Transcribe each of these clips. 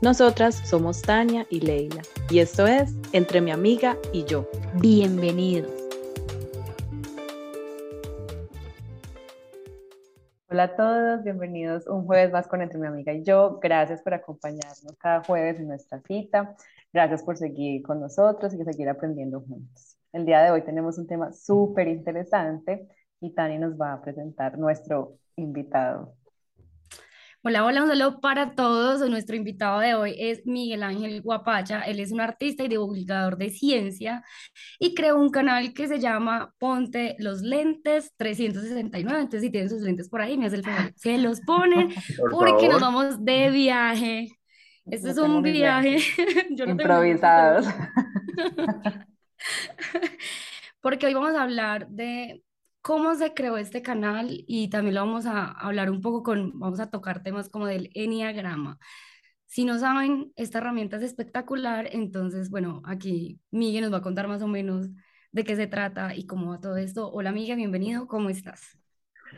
Nosotras somos Tania y Leila y esto es Entre mi amiga y yo. Bienvenidos. Hola a todos, bienvenidos un jueves más con Entre mi amiga y yo. Gracias por acompañarnos cada jueves en nuestra cita. Gracias por seguir con nosotros y seguir aprendiendo juntos. El día de hoy tenemos un tema súper interesante y Tania nos va a presentar nuestro invitado. Hola, hola, un saludo para todos. Nuestro invitado de hoy es Miguel Ángel Guapacha. Él es un artista y divulgador de ciencia y creó un canal que se llama Ponte los Lentes 369. Entonces, si tienen sus lentes por ahí, me hace el favor, se los ponen porque nos vamos de viaje. Este es un viaje. Yo no Improvisados. porque hoy vamos a hablar de cómo se creó este canal y también lo vamos a hablar un poco con, vamos a tocar temas como del enneagrama. Si no saben, esta herramienta es espectacular, entonces, bueno, aquí Miguel nos va a contar más o menos de qué se trata y cómo va todo esto. Hola, Miguel, bienvenido, ¿cómo estás?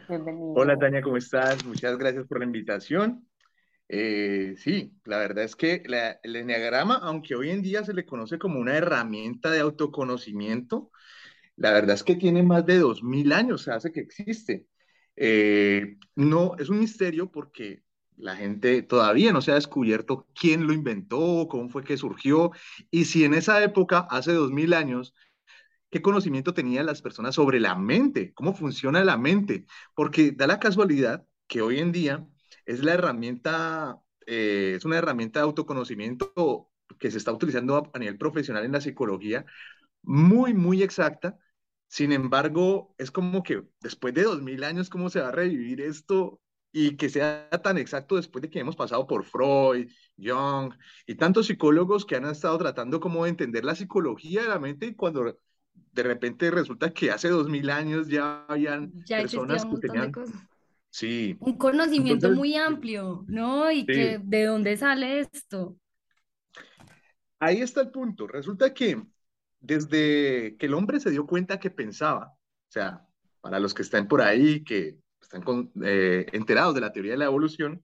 Bienvenido. Hola, Tania, ¿cómo estás? Muchas gracias por la invitación. Eh, sí, la verdad es que el enneagrama, aunque hoy en día se le conoce como una herramienta de autoconocimiento, la verdad es que tiene más de 2.000 años, se hace que existe. Eh, no, es un misterio porque la gente todavía no se ha descubierto quién lo inventó, cómo fue que surgió, y si en esa época, hace 2.000 años, qué conocimiento tenían las personas sobre la mente, cómo funciona la mente, porque da la casualidad que hoy en día es la herramienta, eh, es una herramienta de autoconocimiento que se está utilizando a nivel profesional en la psicología, muy, muy exacta, sin embargo, es como que después de dos mil años, ¿cómo se va a revivir esto? Y que sea tan exacto después de que hemos pasado por Freud, Jung y tantos psicólogos que han estado tratando como de entender la psicología de la mente y cuando de repente resulta que hace dos mil años ya habían personas que tenían... Sí. Un conocimiento muy amplio, ¿no? Y que de dónde sale esto. Ahí está el punto. Resulta que desde que el hombre se dio cuenta que pensaba, o sea, para los que están por ahí, que están eh, enterados de la teoría de la evolución,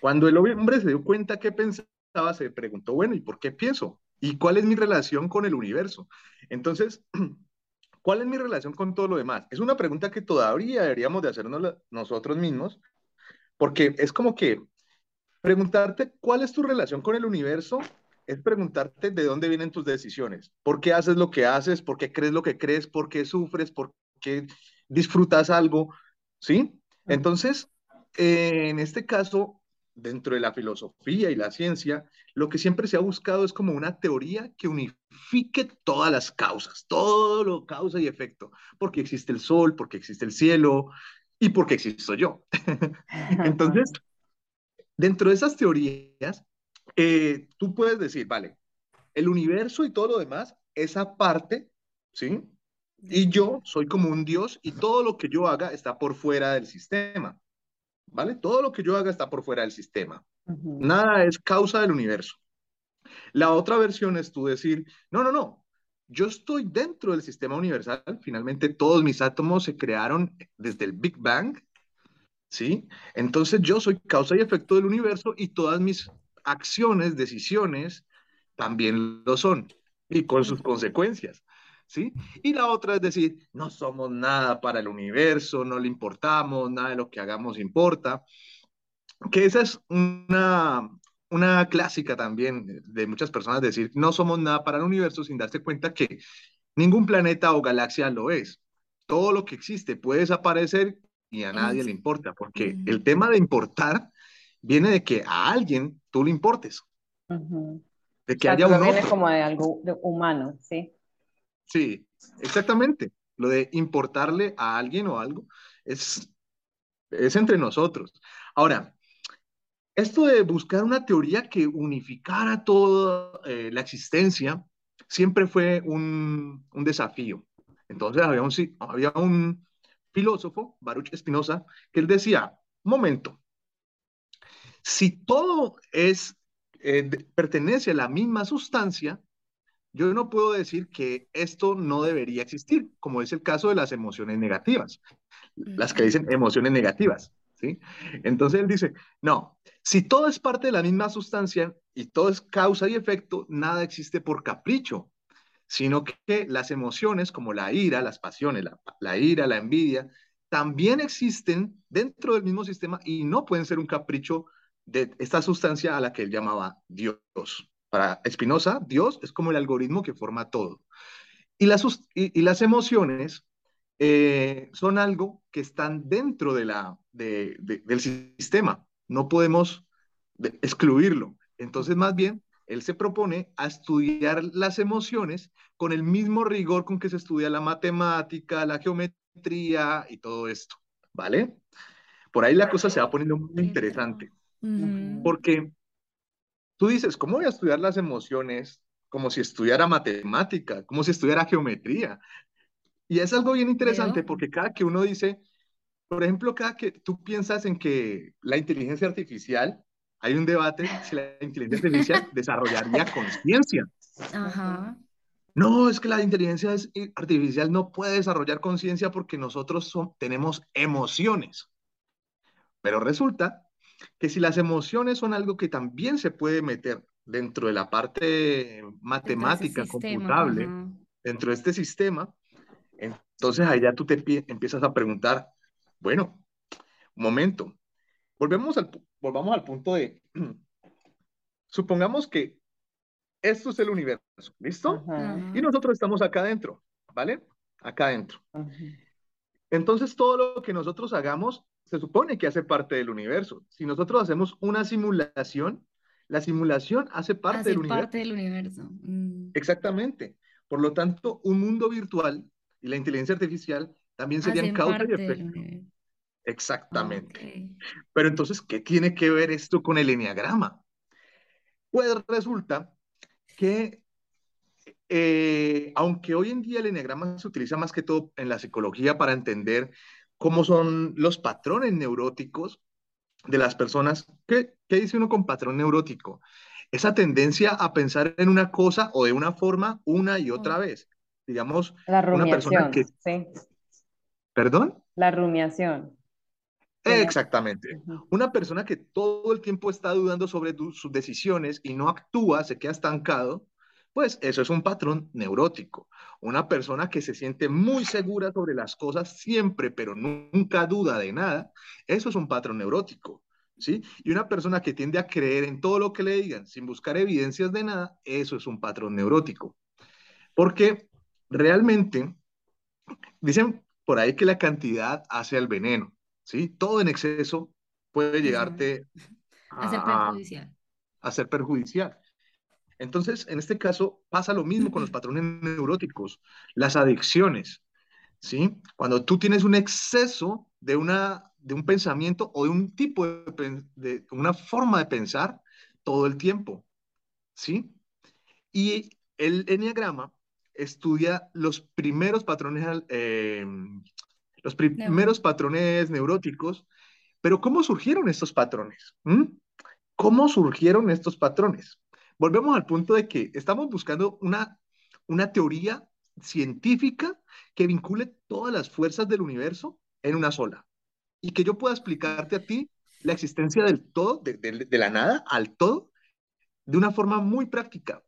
cuando el hombre se dio cuenta que pensaba, se preguntó, bueno, ¿y por qué pienso? ¿Y cuál es mi relación con el universo? Entonces, ¿cuál es mi relación con todo lo demás? Es una pregunta que todavía deberíamos de hacernos nosotros mismos, porque es como que preguntarte cuál es tu relación con el universo es preguntarte de dónde vienen tus decisiones, por qué haces lo que haces, por qué crees lo que crees, por qué sufres, por qué disfrutas algo, ¿sí? Entonces, en este caso, dentro de la filosofía y la ciencia, lo que siempre se ha buscado es como una teoría que unifique todas las causas, todo lo causa y efecto, porque existe el sol, porque existe el cielo y porque existo yo. Entonces, dentro de esas teorías, eh, tú puedes decir, vale, el universo y todo lo demás, esa parte, ¿sí? Y yo soy como un Dios y todo lo que yo haga está por fuera del sistema, ¿vale? Todo lo que yo haga está por fuera del sistema. Nada es causa del universo. La otra versión es tú decir, no, no, no, yo estoy dentro del sistema universal, finalmente todos mis átomos se crearon desde el Big Bang, ¿sí? Entonces yo soy causa y efecto del universo y todas mis acciones, decisiones, también lo son, y con sus consecuencias. ¿Sí? Y la otra es decir, no somos nada para el universo, no le importamos, nada de lo que hagamos importa. Que esa es una, una clásica también de muchas personas decir, no somos nada para el universo sin darse cuenta que ningún planeta o galaxia lo es. Todo lo que existe puede desaparecer y a nadie le importa, porque el tema de importar viene de que a alguien tú le importes. De que haya un viene como de algo humano, ¿sí? Sí, exactamente. Lo de importarle a alguien o algo es, es entre nosotros. Ahora, esto de buscar una teoría que unificara toda eh, la existencia siempre fue un, un desafío. Entonces había un, había un filósofo, Baruch Spinoza, que él decía, momento, si todo es, eh, pertenece a la misma sustancia, yo no puedo decir que esto no debería existir, como es el caso de las emociones negativas, las que dicen emociones negativas, ¿sí? Entonces él dice, no, si todo es parte de la misma sustancia y todo es causa y efecto, nada existe por capricho, sino que las emociones como la ira, las pasiones, la, la ira, la envidia, también existen dentro del mismo sistema y no pueden ser un capricho de esta sustancia a la que él llamaba Dios. Para Spinoza, Dios es como el algoritmo que forma todo. Y las, y, las emociones eh, son algo que están dentro de la, del sistema. No podemos excluirlo. Entonces, más bien, él se propone a estudiar las emociones con el mismo rigor con que se estudia la matemática, la geometría y todo esto. ¿Vale? Por ahí la cosa se va poniendo muy interesante. Porque tú dices, ¿cómo voy a estudiar las emociones como si estudiara matemática, como si estudiara geometría? Y es algo bien interesante porque cada que uno dice, por ejemplo, cada que tú piensas en que la inteligencia artificial, hay un debate si la inteligencia artificial desarrollaría conciencia. No, es que la inteligencia artificial no puede desarrollar conciencia porque nosotros tenemos emociones. Pero resulta que si las emociones son algo que también se puede meter dentro de la parte matemática, computable, dentro de este sistema, entonces allá tú te empiezas a preguntar, bueno, un momento, volvemos al, volvamos al punto de, supongamos que esto es el universo, ¿listo? Y nosotros estamos acá adentro, ¿vale? Acá adentro. Entonces todo lo que nosotros hagamos se supone que hace parte del universo. Si nosotros hacemos una simulación, la simulación hace parte del universo. parte del universo. Mm. Exactamente. Por lo tanto, un mundo virtual y la inteligencia artificial también serían causa y efecto. Exactamente. Pero entonces, ¿qué tiene que ver esto con el enneagrama? Pues resulta que, eh, aunque hoy en día el enneagrama se utiliza más que todo en la psicología para entender cómo son los patrones neuróticos de las personas. ¿Qué, ¿Qué, dice uno con patrón neurótico? Esa tendencia a pensar en una cosa o de una forma una y otra vez. Digamos, la rumiación, una persona que... Sí. ¿Perdón? La rumiación. Exactamente. Una persona que todo el tiempo está dudando sobre sus decisiones y no actúa, se queda estancado, pues eso es un patrón neurótico. Una persona que se siente muy segura sobre las cosas siempre, pero nunca duda de nada, eso es un patrón neurótico. ¿Sí? Y una persona que tiende a creer en todo lo que le digan sin buscar evidencias de nada, eso es un patrón neurótico. Porque realmente dicen por ahí que la cantidad hace el veneno, ¿sí? Todo en exceso puede llegarte a, ser perjudicial. A ser perjudicial. Entonces, en este caso pasa lo mismo con los patrones neuróticos, las adicciones, ¿sí? Cuando tú tienes un exceso de, una, de un pensamiento o de un tipo de, de una forma de pensar todo el tiempo, ¿sí? Y el enneagrama estudia los primeros patrones, eh, los primeros patrones neuróticos, pero ¿cómo surgieron estos patrones? ¿Mm? ¿Cómo surgieron estos patrones? Volvemos al punto de que estamos buscando una, una teoría científica que vincule todas las fuerzas del universo en una sola y que yo pueda explicarte a ti la existencia del todo, de, de, la nada al todo, de una forma muy práctica.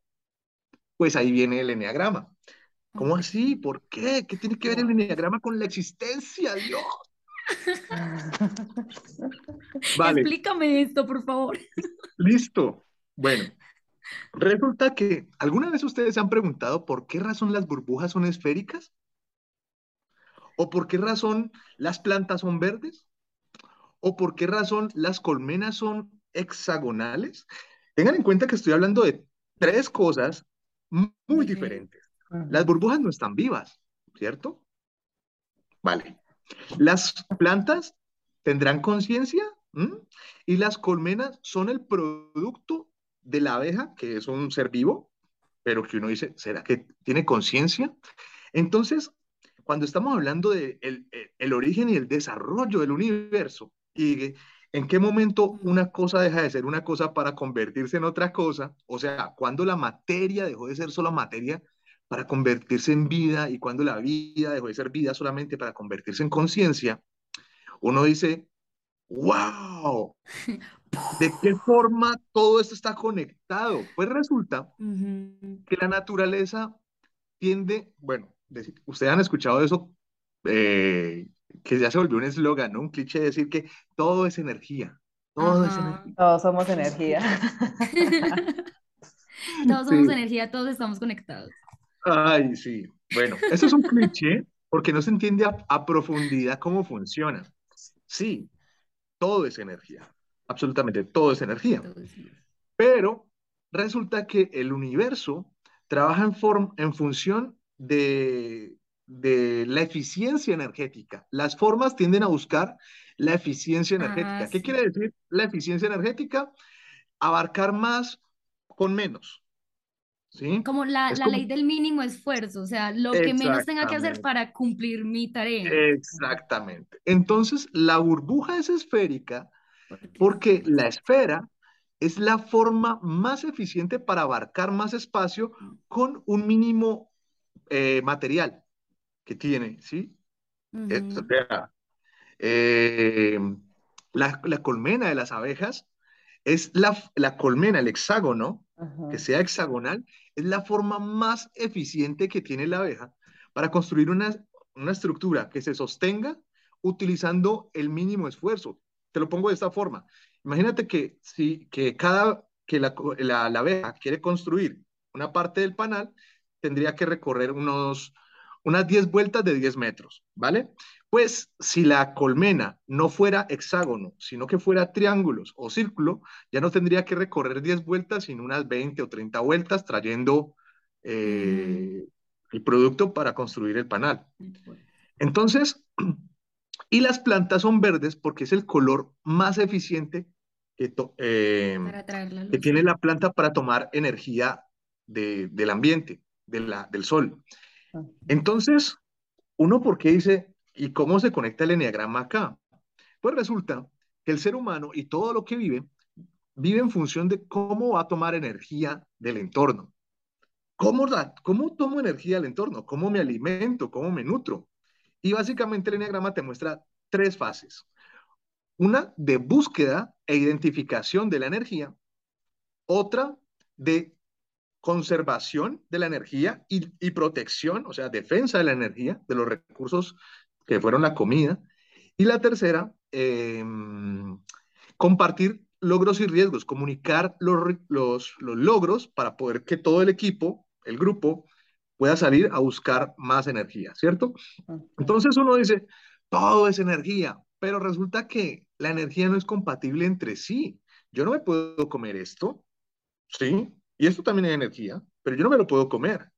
Pues ahí viene el enneagrama. ¿Cómo así? ¿Por qué? ¿Qué tiene que ver el enneagrama con la existencia, Dios? Vale. Explícame esto, por favor. Listo. Bueno, resulta que ¿alguna vez ustedes se han preguntado por qué razón las burbujas son esféricas? ¿O por qué razón las plantas son verdes? ¿O por qué razón las colmenas son hexagonales? Tengan en cuenta que estoy hablando de tres cosas muy diferentes. Las burbujas no están vivas, ¿cierto? Vale. Las plantas tendrán conciencia y las colmenas son el producto de la abeja, que es un ser vivo, pero que uno dice, ¿será que tiene conciencia? Entonces, cuando estamos hablando de el, origen y el desarrollo del universo y en qué momento una cosa deja de ser una cosa para convertirse en otra cosa, o sea, cuando la materia dejó de ser solo materia para convertirse en vida y cuando la vida dejó de ser vida solamente para convertirse en conciencia, uno dice, wow, ¿de qué forma todo esto está conectado? Pues resulta que la naturaleza tiende, bueno, ustedes han escuchado eso, eh, que ya se volvió un eslogan, ¿no? Un cliché de decir que todo es energía. Todo es energía. Todos somos energía. todos somos energía, todos estamos conectados. Ay, sí. Bueno, eso es un cliché porque no se entiende a, profundidad cómo funciona. Sí, todo es energía. Absolutamente todo es energía. Pero resulta que el universo trabaja en, en función de, la eficiencia energética. Las formas tienden a buscar la eficiencia energética. ¿Qué quiere decir la eficiencia energética? Abarcar más con menos. ¿Sí? Como la, ley del mínimo esfuerzo, o sea, lo que menos tenga que hacer para cumplir mi tarea. Exactamente. Entonces, la burbuja es esférica porque la esfera es la forma más eficiente para abarcar más espacio con un mínimo eh, material que tiene, ¿sí? Eh, la, colmena de las abejas es la, colmena, el hexágono, que sea hexagonal, es la forma más eficiente que tiene la abeja para construir una, estructura que se sostenga utilizando el mínimo esfuerzo. Te lo pongo de esta forma. Imagínate que si que cada que la, la, la abeja quiere construir una parte del panal, tendría que recorrer unos, unas 10 vueltas de 10 metros, ¿vale? Pues si la colmena no fuera hexágono, sino que fuera triángulos o círculo, ya no tendría que recorrer 10 vueltas, sino unas 20 o 30 vueltas trayendo eh, el producto para construir el panal. Entonces, y las plantas son verdes porque es el color más eficiente que, eh, que tiene la planta para tomar energía del ambiente del sol. Entonces, uno, ¿por qué dice, ¿y cómo se conecta el enneagrama acá? Pues resulta que el ser humano y todo lo que vive, vive en función de cómo va a tomar energía del entorno. ¿Cómo, ¿Cómo tomo energía del entorno? ¿Cómo me alimento? ¿Cómo me nutro? Y básicamente el enneagrama te muestra tres fases. Una de búsqueda e identificación de la energía, otra de conservación de la energía y, protección, o sea, defensa de la energía, de los recursos que fueron la comida. Y la tercera, em, compartir logros y riesgos, comunicar los, los, los logros para poder que todo el equipo, el grupo, pueda salir a buscar más energía, ¿cierto? Entonces uno dice, todo es energía, pero resulta que la energía no es compatible entre sí. Yo no me puedo comer esto, ¿sí? Y esto también es energía, pero yo no me lo puedo comer.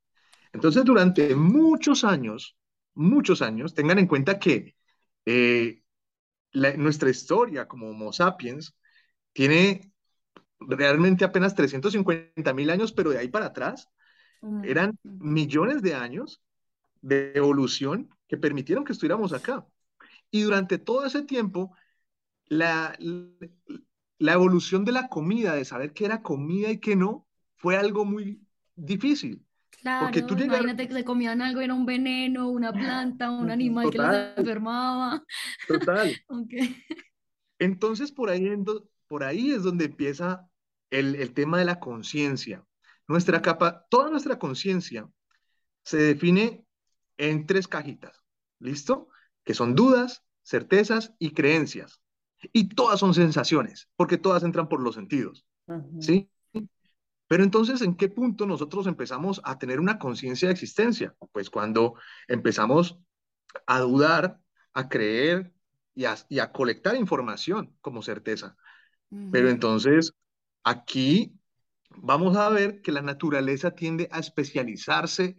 Entonces, durante muchos años, muchos años, tengan en cuenta que eh, nuestra historia como Homo sapiens tiene realmente apenas 350 mil años, pero de ahí para atrás eran millones de años de evolución que permitieron que estuviéramos acá. Y durante todo ese tiempo, la, la evolución de la comida, de saber qué era comida y qué no, fue algo muy difícil. Claro, porque tú imagínate que se comían algo, era un veneno, una planta, un animal que los enfermaba. Total. Entonces, por ahí, por ahí es donde empieza el, el tema de la conciencia. Nuestra capa, toda nuestra conciencia se define en tres cajitas, ¿listo? Que son dudas, certezas y creencias. Y todas son sensaciones, porque todas entran por los sentidos, ¿sí? Pero entonces, ¿en qué punto nosotros empezamos a tener una conciencia de existencia? Pues cuando empezamos a dudar, a creer y a, y a colectar información como certeza. Pero entonces, aquí vamos a ver que la naturaleza tiende a especializarse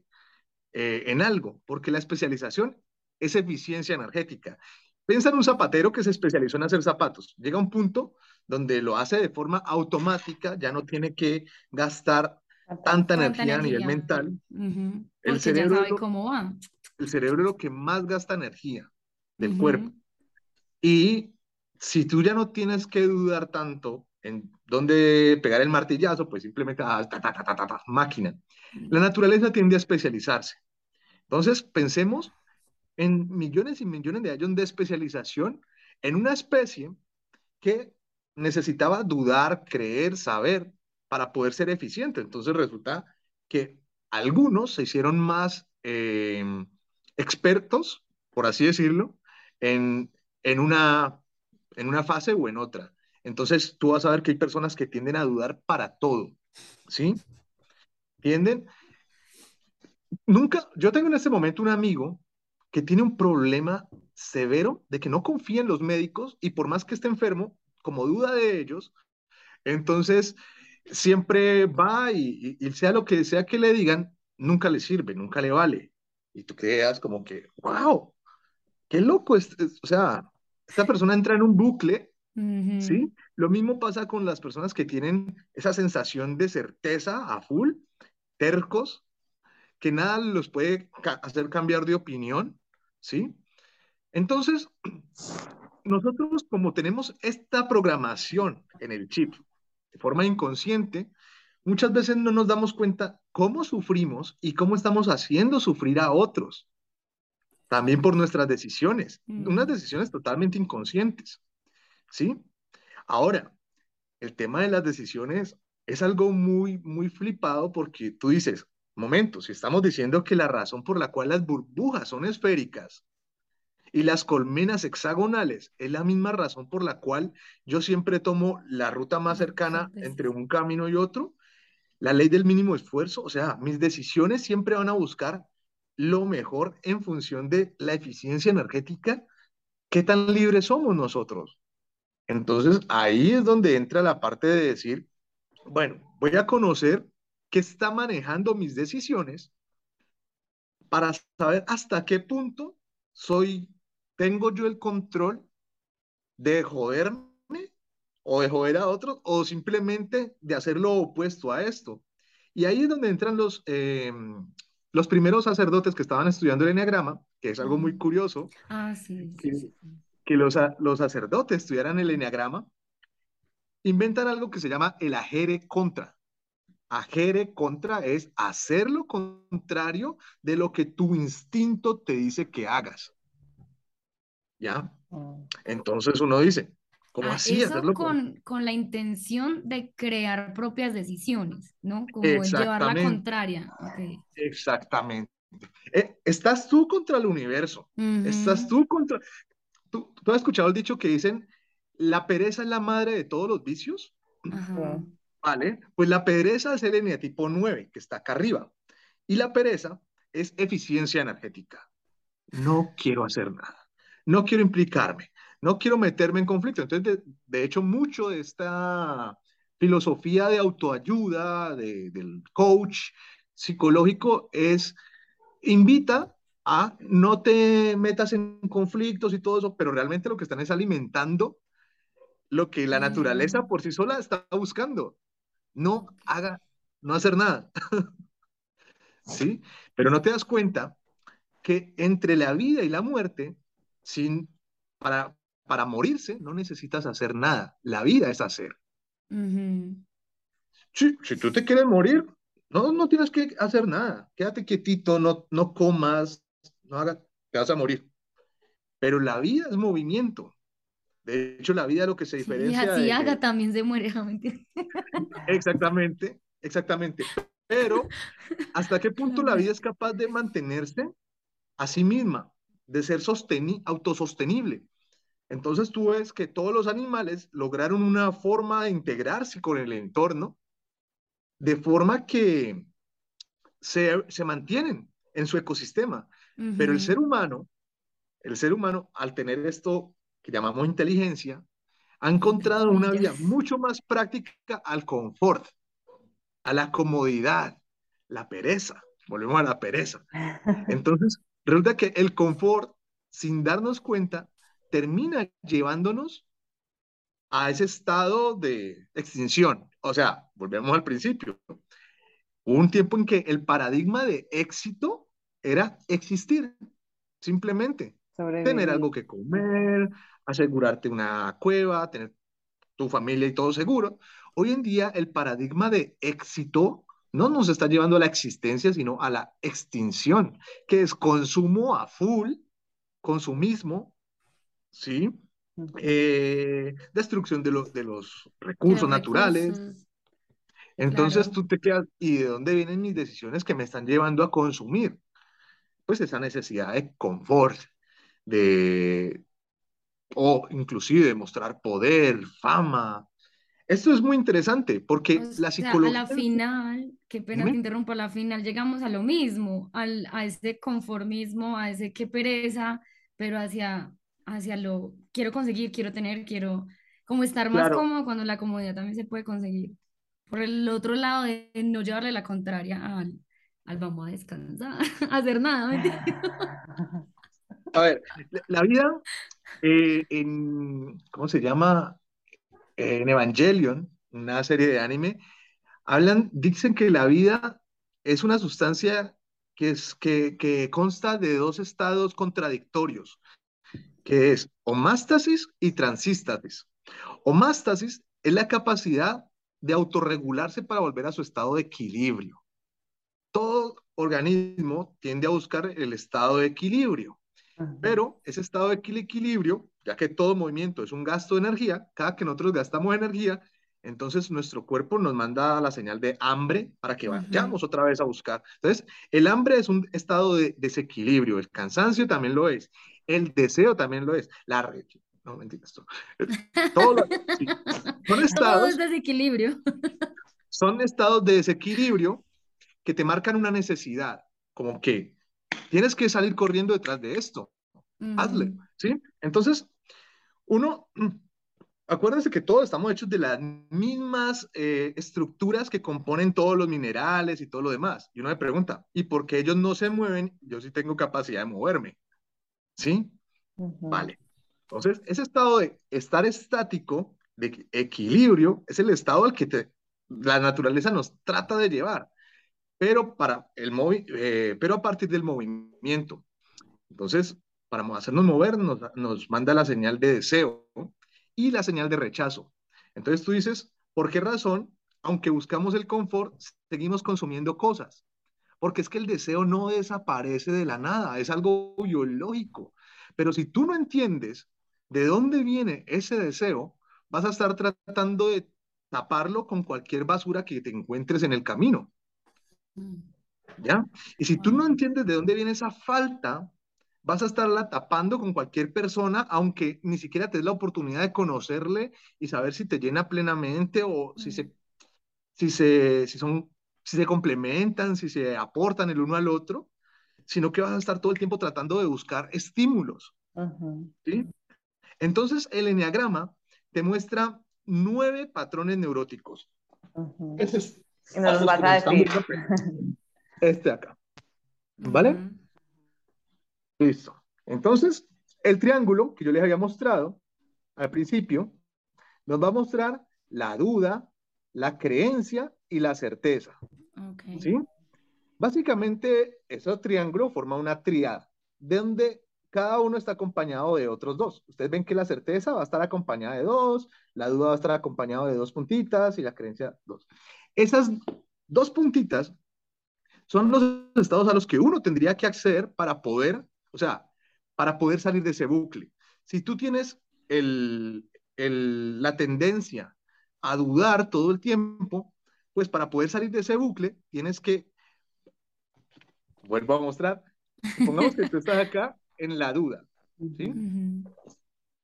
eh, en algo, porque la especialización es eficiencia energética. Piensa en un zapatero que se especializó en hacer zapatos. Llega un punto donde lo hace de forma automática, ya no tiene que gastar tanta, energía, a nivel mental. El cerebro sabe cómo va. El cerebro es lo que más gasta energía del cuerpo. Y si tú ya no tienes que dudar tanto en dónde pegar el martillazo, pues simplemente ah, máquina. Mm. La naturaleza tiende a especializarse. Entonces, pensemos en millones y millones de años de especialización en una especie que necesitaba dudar, creer, saber para poder ser eficiente. Entonces resulta que algunos se hicieron más em, expertos, por así decirlo, en, en, una, en una fase o en otra. Entonces tú vas a ver que hay personas que tienden a dudar para todo, ¿sí? Tienden. Nunca, yo tengo en este momento un amigo que tiene un problema severo de que no confía en los médicos y por más que esté enfermo, como duda de ellos, entonces siempre va y, sea lo que sea que le digan, nunca le sirve, nunca le vale. Y tú quedas como que, wow, qué loco, es, o sea, esta persona entra en un bucle ¿sí? Lo mismo pasa con las personas que tienen esa sensación de certeza a full, tercos, que nada los puede hacer cambiar de opinión, ¿sí? Entonces, nosotros como tenemos esta programación en el chip de forma inconsciente, muchas veces no nos damos cuenta cómo sufrimos y cómo estamos haciendo sufrir a otros. También por nuestras decisiones, unas decisiones totalmente inconscientes. ¿sí? Ahora, el tema de las decisiones es algo muy, muy flipado porque tú dices, momento, si estamos diciendo que la razón por la cual las burbujas son esféricas y las colmenas hexagonales. Es la misma razón por la cual yo siempre tomo la ruta más cercana entre un camino y otro, la ley del mínimo esfuerzo, o sea, mis decisiones siempre van a buscar lo mejor en función de la eficiencia energética, qué tan libres somos nosotros. Entonces ahí es donde entra la parte de decir, bueno, voy a conocer qué está manejando mis decisiones para saber hasta qué punto soy, tengo yo el control de joderme o de joder a otros o simplemente de hacer lo opuesto a esto. Y ahí es donde entran los, em, los primeros sacerdotes que estaban estudiando el enneagrama, que es algo muy curioso. Ah, sí. sí que los, los sacerdotes estudiaran el enneagrama, inventan algo que se llama el ajere contra. Ajere contra es hacer lo contrario de lo que tu instinto te dice que hagas. ¿Ya? Entonces uno dice, ¿cómo ah, así? Eso con, con, la intención de crear propias decisiones, ¿no? Como llevar la contraria. Exactamente. Eh, estás tú contra el universo. Estás tú contra. ¿Tú, has escuchado el dicho que dicen, la pereza es la madre de todos los vicios? Vale, pues la pereza es el eneatipo 9, que está acá arriba. Y la pereza es eficiencia energética. No quiero hacer nada. No quiero implicarme. No quiero meterme en conflicto. Entonces, de, hecho, mucho de esta filosofía de autoayuda, del coach psicológico, es invita a no te metas en conflictos y todo eso, pero realmente lo que están es alimentando lo que la naturaleza mm. por sí sola está buscando. No haga, no hacer nada. ¿Sí? Pero no te das cuenta que entre la vida y la muerte, sin, para, para morirse, no necesitas hacer nada. La vida es hacer. si tú te quieres morir, no, no tienes que hacer nada. Quédate quietito, no, no comas, no hagas, te vas a morir. Pero la vida es movimiento. De hecho, la vida es lo que se diferencia. Sí, haga también se muere, Exactamente, exactamente. Pero, ¿hasta qué punto la vida es capaz de mantenerse a sí misma, de ser autosostenible? Entonces tú ves que todos los animales lograron una forma de integrarse con el entorno de forma que se, se mantienen en su ecosistema. Pero el ser humano, el ser humano, al tener esto que llamamos inteligencia, ha encontrado una vida mucho más práctica al confort, a la comodidad, la pereza. Volvemos a la pereza. Entonces, resulta que el confort, sin darnos cuenta, termina llevándonos a ese estado de extinción. O sea, volvemos al principio. Hubo un tiempo en que el paradigma de éxito era existir, simplemente. Tener algo que comer, asegurarte una cueva, tener tu familia y todo seguro. Hoy en día el paradigma de éxito no nos está llevando a la existencia, sino a la extinción, que es consumo a full, consumismo, ¿sí? Eh, destrucción de, de los recursos naturales. Entonces tú te quedas, ¿y de dónde vienen mis decisiones que me están llevando a consumir? Pues esa necesidad de confort, de, o inclusive de mostrar poder, fama. Esto es muy interesante porque la psicología... a la final, qué pena te interrumpo, a la final llegamos a lo mismo, al, a ese conformismo, a ese qué pereza, pero hacia hacia lo quiero conseguir, quiero tener, quiero como estar más cómodo cuando la comodidad también se puede conseguir. Por el otro lado de no llevarle la contraria al, al vamos a descansar, a hacer nada. A ver, la vida eh, en, ¿cómo se llama? En Evangelion, una serie de anime, hablan, dicen que la vida es una sustancia que, es, que, consta de dos estados contradictorios que es homástasis y transístasis. Homástasis es la capacidad de autorregularse para volver a su estado de equilibrio. Todo organismo tiende a buscar el estado de equilibrio, pero ese estado de equilibrio, ya que todo movimiento es un gasto de energía, cada que nosotros gastamos energía, entonces nuestro cuerpo nos manda la señal de hambre para que vayamos otra vez a buscar. Entonces, el hambre es un estado de desequilibrio, el cansancio también lo es, el deseo también lo es. La no mentiras, esto. Todo son estados. de desequilibrio. son estados de desequilibrio que te marcan una necesidad, como que tienes que salir corriendo detrás de esto. Hazle, ¿sí? Entonces, uno, acuérdense que todos estamos hechos de las mismas eh, estructuras que componen todos los minerales y todo lo demás. Y uno me pregunta, ¿y por qué ellos no se mueven? Yo sí tengo capacidad de moverme. ¿Sí? Vale. Entonces, ese estado de estar estático, de equilibrio, es el estado al que te, la naturaleza nos trata de llevar, pero, para el eh, pero a partir del movimiento. Entonces, para hacernos mover, nos, nos manda la señal de deseo y la señal de rechazo. Entonces tú dices, ¿por qué razón, aunque buscamos el confort, seguimos consumiendo cosas? porque es que el deseo no desaparece de la nada, es algo biológico. Pero si tú no entiendes de dónde viene ese deseo, vas a estar tratando de taparlo con cualquier basura que te encuentres en el camino. ¿Ya? Y si tú no entiendes de dónde viene esa falta, vas a estarla tapando con cualquier persona, aunque ni siquiera te des la oportunidad de conocerle y saber si te llena plenamente o si, se, si, se, si son si se complementan, si se aportan el uno al otro, sino que vas a estar todo el tiempo tratando de buscar estímulos. ¿sí? Entonces, el enneagrama te muestra nueve patrones neuróticos. Ese es, y nos vas a decir. Este acá. ¿Vale? Listo. Entonces, el triángulo que yo les había mostrado al principio nos va a mostrar la duda, la creencia y la certeza. ¿Sí? Básicamente, ese triángulo forma una triada, donde cada uno está acompañado de otros dos. Ustedes ven que la certeza va a estar acompañada de dos, la duda va a estar acompañada de dos puntitas y la creencia dos. Esas dos puntitas son los estados a los que uno tendría que acceder para poder, o sea, para poder salir de ese bucle. Si tú tienes el, la tendencia a dudar todo el tiempo, pues para poder salir de ese bucle, tienes que, vuelvo a mostrar, supongamos que tú estás acá en la duda, ¿sí?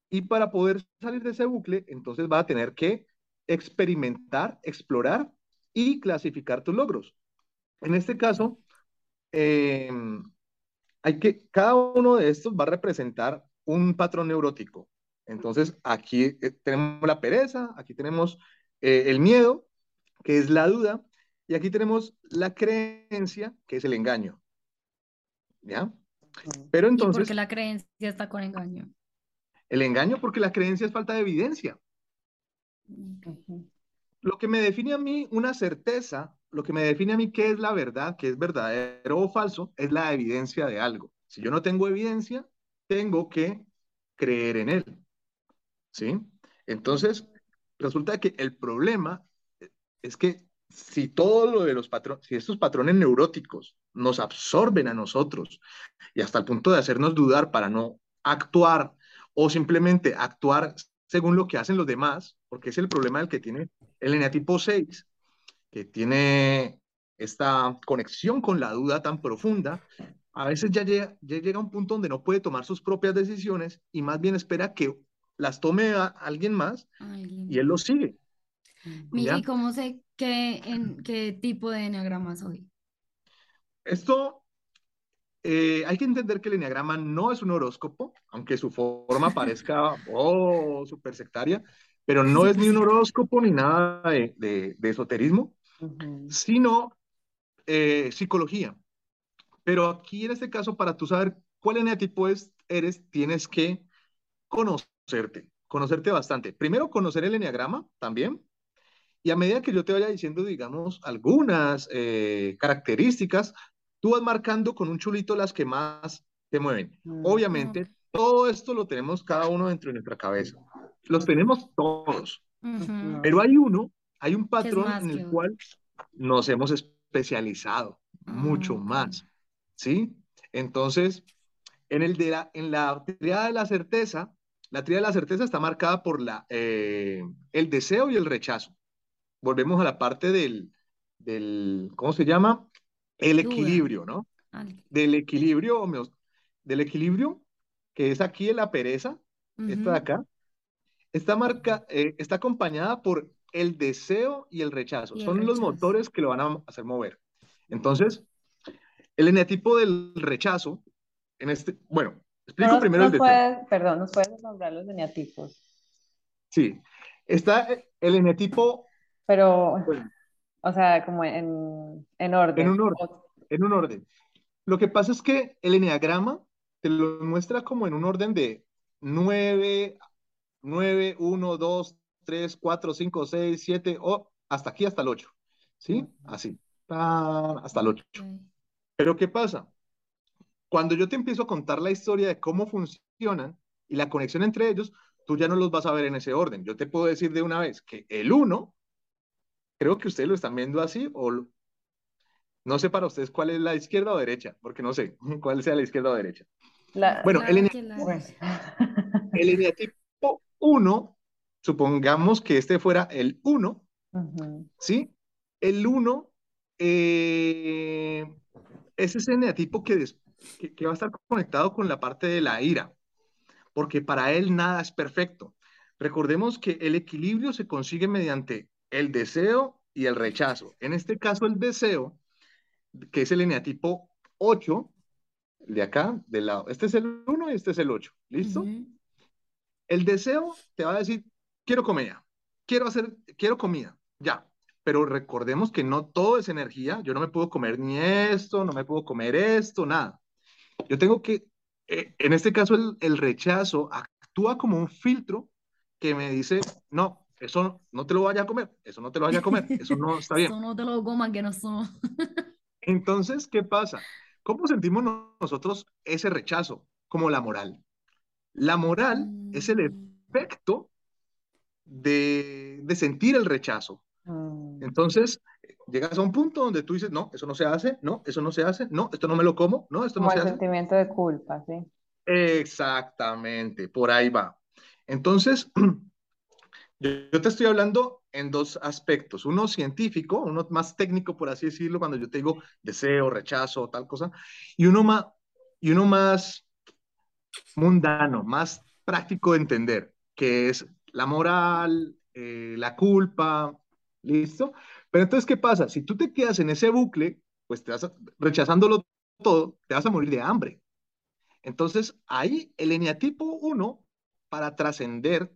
Y para poder salir de ese bucle, entonces va a tener que experimentar, explorar y clasificar tus logros. En este caso, em, hay que, cada uno de estos va a representar un patrón neurótico. Entonces, aquí eh, tenemos la pereza, aquí tenemos eh, el miedo, que es la duda, y aquí tenemos la creencia, que es el engaño. ¿Ya? Pero entonces... ¿Y por qué la creencia está con engaño? El engaño porque la creencia es falta de evidencia. Lo que me define a mí una certeza, lo que me define a mí qué es la verdad, qué es verdadero o falso, es la evidencia de algo. Si yo no tengo evidencia, tengo que creer en él. ¿Sí? Entonces, resulta que el problema es que si todo lo de los patrones, si estos patrones neuróticos nos absorben a nosotros y hasta el punto de hacernos dudar para no actuar o simplemente actuar según lo que hacen los demás, porque es el problema del que tiene el eneatipo 6, que tiene esta conexión con la duda tan profunda, a veces ya llega, ya llega a un punto donde no puede tomar sus propias decisiones y más bien espera que las tome a alguien más y él lo sigue. ¿Y cómo sé qué, en, qué tipo de enneagrama soy? Esto eh, hay que entender que el enneagrama no es un horóscopo, aunque su forma parezca, oh, súper sectaria, pero no es ni un horóscopo ni nada de, de, esoterismo, sino eh, psicología. Pero aquí en este caso, para tú saber cuál eneatipo es, eres, tienes que conocerte, conocerte bastante. Primero, conocer el enneagrama también, y a medida que yo te vaya diciendo, digamos, algunas eh, características, tú vas marcando con un chulito las que más te mueven. Obviamente, todo esto lo tenemos cada uno dentro de nuestra cabeza. Los tenemos todos. Pero hay uno, hay un patrón en el cual nos hemos especializado mucho ah, más. ¿Sí? Entonces, en, el de la, en la triada de la certeza, la triada de la certeza está marcada por la, eh, el deseo y el rechazo volvemos a la parte del, del ¿cómo se llama? El equilibrio, ¿no? Del equilibrio, del equilibrio, que es aquí en la pereza, esta de acá, está, marca, eh, está acompañada por el deseo y el rechazo. Son los motores que lo van a hacer mover. Entonces, el eneatipo del rechazo, en este, bueno, explico primero el deseo. perdón, ¿nos puedes nombrar los eneatipos? Sí, está el eneatipo pero, o sea, como en, en orden. En un orden, en un orden. Lo que pasa es que el enneagrama te lo muestra como en un orden de 9, 9, 1, 2, 3, 4, 5, 6, 7, o hasta aquí, hasta el 8. ¿Sí? Así. Hasta el 8. Pero ¿qué pasa? Cuando yo te empiezo a contar la historia de cómo funcionan y la conexión entre ellos, tú ya no los vas a ver en ese orden. Yo te puedo decir de una vez que el 1 Creo que ustedes lo están viendo así o no sé para ustedes cuál es la izquierda o derecha, porque no sé cuál sea la izquierda o derecha. bueno, el, eneatipo 1, supongamos que este fuera el 1, ¿sí? El 1 eh, es ese eneatipo que, que va a estar conectado con la parte de la ira, porque para él nada es perfecto. Recordemos que el equilibrio se consigue mediante el deseo y el rechazo. En este caso, el deseo, que es el eneatipo 8, de acá, del lado. Este es el 1 y este es el 8. ¿Listo? El deseo te va a decir, quiero comida, quiero hacer, quiero comida, ya. Pero recordemos que no todo es energía. Yo no me puedo comer ni esto, no me puedo comer esto, nada. Yo tengo que, eh, en este caso, el, el rechazo actúa como un filtro que me dice, no, eso no te lo vaya a comer, eso no te lo vaya a comer, eso no está bien. eso no te lo comas que no somos. Entonces, ¿qué pasa? ¿Cómo sentimos nosotros ese rechazo? Como la moral. La moral es el mm. efecto de, de sentir el rechazo. Mm. Entonces, llegas a un punto donde tú dices, no, eso no se hace, no, eso no se hace, no, esto no me lo como, no, esto no se hace. el sentimiento de culpa, sí. Exactamente, por ahí va. Entonces, Yo, te estoy hablando en dos aspectos, uno científico, uno más técnico, por así decirlo, cuando yo te digo deseo, rechazo, tal cosa, y uno más, y uno más mundano, más práctico de entender, que es la moral, eh, la culpa, ¿listo? Pero entonces, ¿qué pasa? Si tú te quedas en ese bucle, pues te vas rechazándolo todo, te vas a morir de hambre. Entonces, ahí el eneatipo 1, para trascender,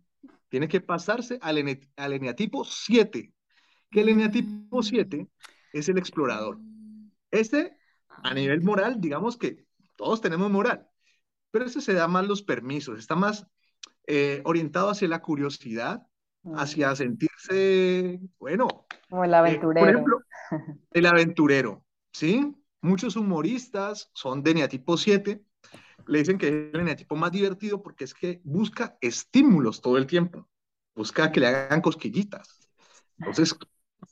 tiene que pasarse al, al eneatipo 7, que el eneatipo 7 mm. es el explorador. Este, a nivel moral, digamos que todos tenemos moral, pero ese se da más los permisos, está más eh, orientado hacia la curiosidad, hacia mm. sentirse, bueno. Como el aventurero. por ejemplo, el aventurero, ¿sí? Muchos humoristas son de eneatipo 7, le dicen que es el eneatipo más divertido porque es que busca estímulos todo el tiempo, busca que le hagan cosquillitas. Entonces,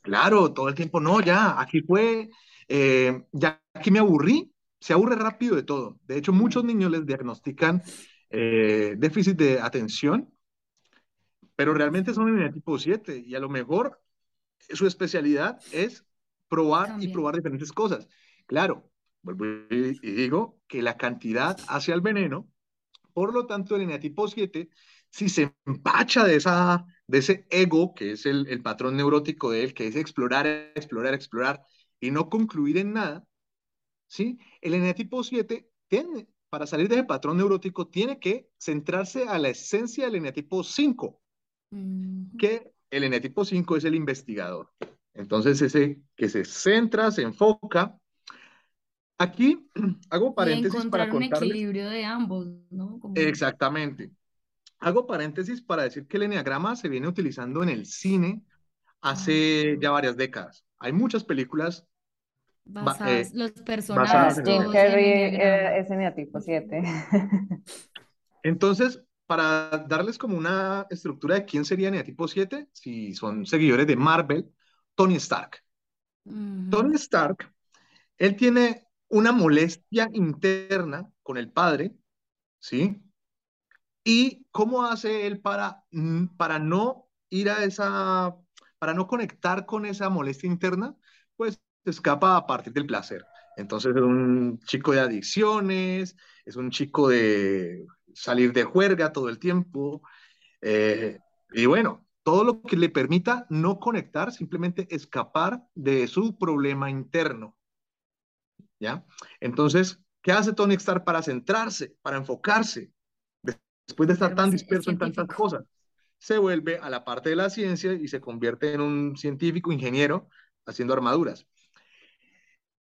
claro, todo el tiempo, no, ya, aquí fue, eh, ya aquí me aburrí, se aburre rápido de todo. De hecho, muchos niños les diagnostican eh, déficit de atención, pero realmente son en el tipo 7 y a lo mejor su especialidad es probar y probar diferentes cosas. Claro, vuelvo y digo que la cantidad hace al veneno, por lo tanto el eneatipo 7, si se empacha de, esa, de ese ego, que es el, el patrón neurótico de él, que es explorar, explorar, explorar y no concluir en nada, ¿sí? El eneatipo 7 tiene, para salir de ese patrón neurótico, tiene que centrarse a la esencia del eneatipo 5, que el eneatipo 5 es el investigador. Entonces, ese que se centra, se enfoca. Aquí hago paréntesis para contarles. un equilibrio de ambos, ¿no? Exactamente. Hago paréntesis para decir que el eneagrama se viene utilizando en el cine hace ah. ya varias décadas. Hay muchas películas Basadas, eh, los personajes. Jim Carrey es eneatipo 7. Entonces, para darles como una estructura de quién sería eneatipo 7, si son seguidores de Marvel, Tony Stark. Tony Stark, él tiene una molestia interna con el padre, ¿sí? ¿Y cómo hace él para, para no ir a esa, para no conectar con esa molestia interna? Pues se escapa a partir del placer. Entonces es un chico de adicciones, es un chico de salir de juerga todo el tiempo. Eh, y bueno, todo lo que le permita no conectar, simplemente escapar de su problema interno. ¿Ya? Entonces, ¿qué hace Tony Stark para centrarse, para enfocarse? Después de estar tan disperso en tantas cosas, se vuelve a la parte de la ciencia y se convierte en un científico, ingeniero, haciendo armaduras.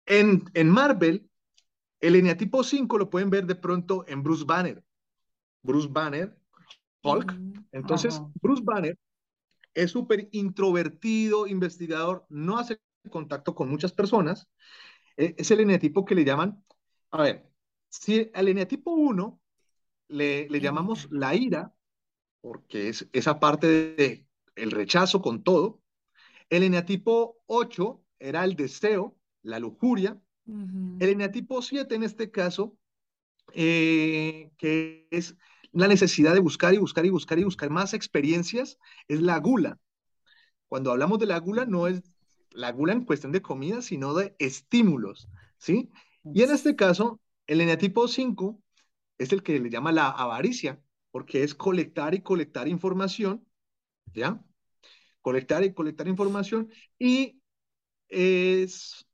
En, en Marvel, el eneatipo 5 lo pueden ver de pronto en Bruce Banner. Bruce Banner, Hulk. Mm, Entonces, Bruce Banner es súper introvertido, investigador, no hace contacto con muchas personas. E, es el eneatipo que le llaman, a ver, si al eneatipo 1 le, le llamamos la ira, porque es esa parte de el rechazo con todo, el eneatipo 8 era el deseo, la lujuria. El eneatipo 7 en este caso, eh, que es la necesidad de buscar y buscar y buscar y buscar más experiencias, es la gula. Cuando hablamos de la gula, no es la gula en cuestión de comida, sino de estímulos, ¿sí? Y en este caso, el eneatipo 5 es el que le llama la avaricia, porque es colectar y colectar información, ¿ya? Colectar y colectar información y es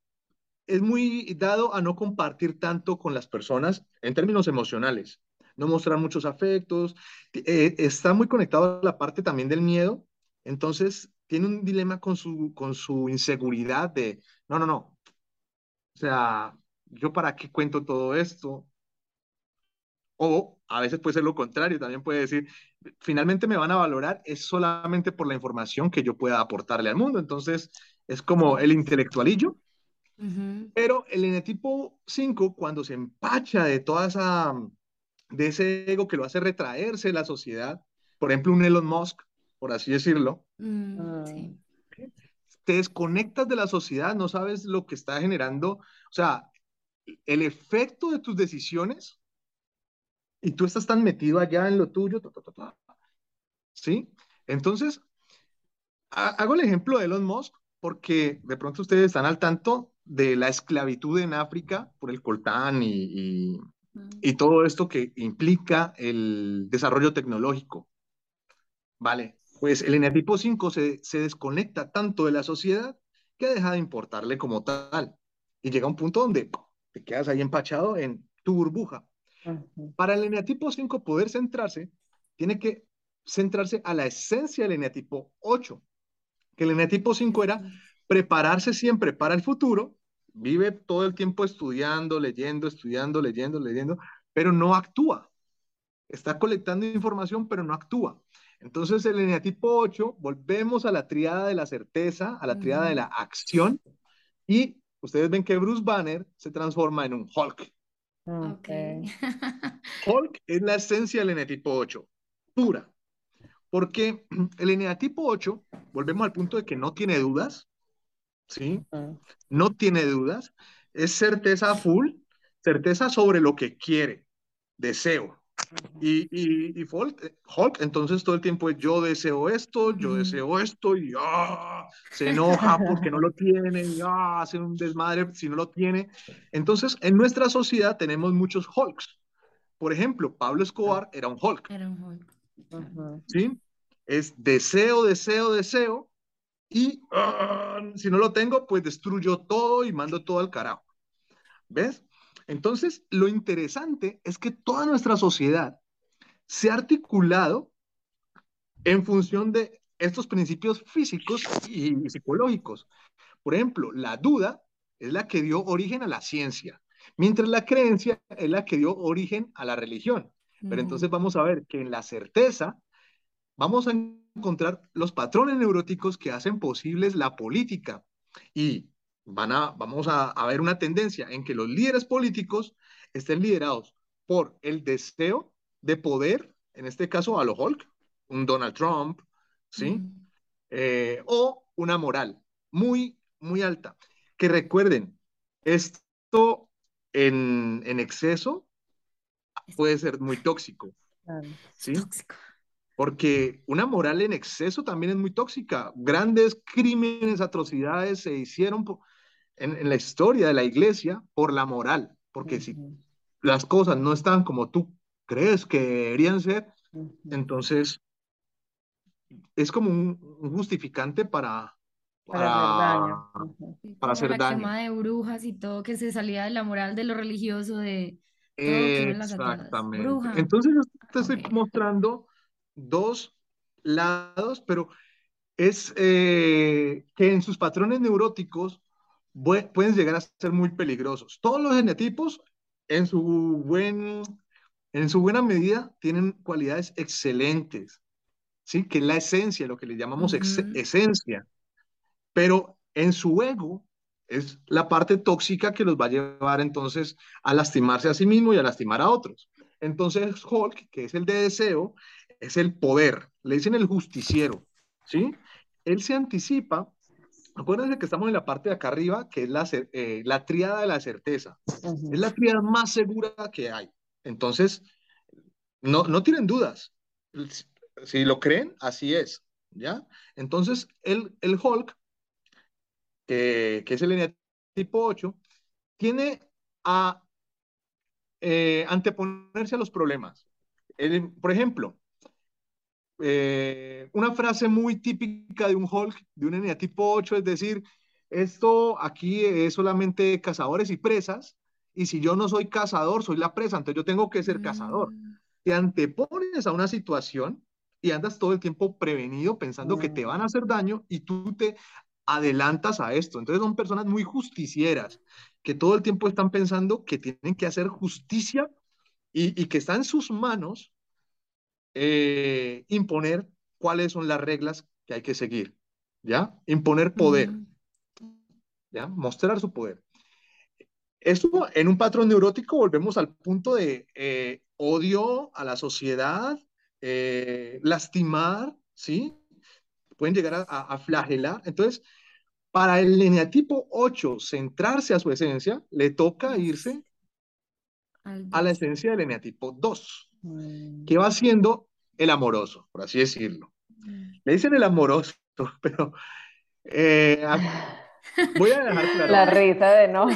es muy dado a no compartir tanto con las personas en términos emocionales, no mostrar muchos afectos, eh, está muy conectado a la parte también del miedo, entonces tiene un dilema con su, con su inseguridad de, no, no, no, o sea, yo para qué cuento todo esto, o a veces puede ser lo contrario, también puede decir, finalmente me van a valorar es solamente por la información que yo pueda aportarle al mundo. Entonces, es como el intelectualillo, pero el eneatipo 5, cuando se empacha de toda esa, de ese ego que lo hace retraerse de la sociedad, por ejemplo, un Elon Musk, por así decirlo, mm, ah. te desconectas de la sociedad, no sabes lo que está generando, o sea, el efecto de tus decisiones y tú estás tan metido allá en lo tuyo, ¿sí? Entonces, hago el ejemplo de Elon Musk porque de pronto ustedes están al tanto de la esclavitud en África por el coltán y, y, todo esto que implica el desarrollo tecnológico. Vale, pues el eneatipo 5 se, se desconecta tanto de la sociedad que deja de importarle como tal. Y llega un punto donde te quedas ahí empachado en tu burbuja. Para el eneatipo 5 poder centrarse, tiene que centrarse a la esencia del eneatipo 8, que el eneatipo 5 era prepararse siempre para el futuro, vive todo el tiempo estudiando, leyendo, estudiando, leyendo, leyendo, pero no actúa. Está colectando información, pero no actúa. Entonces, el eneatipo 8, volvemos a la triada de la certeza, a la triada de la acción, y ustedes ven que Bruce Banner se transforma en un Hulk. Okay. Hulk es la esencia del eneatipo 8, pura. Porque el eneatipo 8, volvemos al punto de que no tiene dudas, ¿sí? No tiene dudas, es certeza full, certeza sobre lo que quiere, deseo. Y, y, y Hulk, entonces todo el tiempo es yo deseo esto, yo deseo esto, y ¡ah! se enoja porque no lo tiene, y ¡ah! hace un desmadre si no lo tiene. Entonces, en nuestra sociedad tenemos muchos Hulks. Por ejemplo, Pablo Escobar era un Hulk. Era un Hulk. ¿Sí? Es deseo, deseo, deseo, y ¡ah! si no lo tengo, pues destruyo todo y mando todo al carajo. ¿Ves? Entonces, lo interesante es que toda nuestra sociedad se ha articulado en función de estos principios físicos y psicológicos. Por ejemplo, la duda es la que dio origen a la ciencia, mientras la creencia es la que dio origen a la religión. Pero entonces vamos a ver que en la certeza vamos a encontrar los patrones neuróticos que hacen posibles la política. Y van a, vamos a, ver una tendencia en que los líderes políticos estén liderados por el deseo de poder, en este caso a lo Hulk, un Donald Trump, ¿sí? Eh, o una moral muy, muy alta. Que recuerden, esto en, en exceso puede ser muy tóxico. ¿sí? Tóxico. Porque una moral en exceso también es muy tóxica. Grandes crímenes, atrocidades se hicieron en, la historia de la iglesia por la moral, porque si las cosas no están como tú crees que deberían ser, entonces es como un, justificante para, para, hacer daño. Para hacer la daño. quema de brujas y todo que se salía de la moral de lo religioso, de todo Exactamente. Entonces yo te estoy mostrando dos lados, pero es eh, que en sus patrones neuróticos pueden llegar a ser muy peligrosos. Todos los genotipos, en su, buen, en su buena medida, tienen cualidades excelentes, ¿sí? que es la esencia, lo que le llamamos esencia. Pero en su ego es la parte tóxica que los va a llevar entonces a lastimarse a sí mismo y a lastimar a otros. Entonces Hulk, que es el de deseo, es el poder, le dicen el justiciero, ¿sí? Él se anticipa Acuérdense que estamos en la parte de acá arriba, que es la, eh, la tríada de la certeza. Es la tríada más segura que hay. Entonces, no, no tienen dudas. Si lo creen, así es. ¿Ya? Entonces, el, el Hulk, que, que es el tipo 8, tiene a eh, anteponerse a los problemas. por ejemplo, eh, una frase muy típica de un Hulk, de un eneatipo 8, es decir, esto aquí es solamente cazadores y presas, y si yo no soy cazador, soy la presa, entonces yo tengo que ser cazador. Mm. Te antepones a una situación y andas todo el tiempo prevenido pensando que te van a hacer daño y tú te adelantas a esto. Entonces son personas muy justicieras, que todo el tiempo están pensando que tienen que hacer justicia y, y que está en sus manos eh, imponer cuáles son las reglas que hay que seguir, ¿ya? Imponer poder, ¿ya? Mostrar su poder. Esto en un patrón neurótico volvemos al punto de eh, odio a la sociedad, eh, lastimar, ¿sí? Pueden llegar a, a, flagelar. Entonces, para el lineatipo 8 centrarse a su esencia, le toca irse a la esencia del eneatipo 2, mm. Que va siendo el amoroso, por así decirlo. Mm. Le dicen el amoroso, pero eh, voy a dejar claro. La risa de no.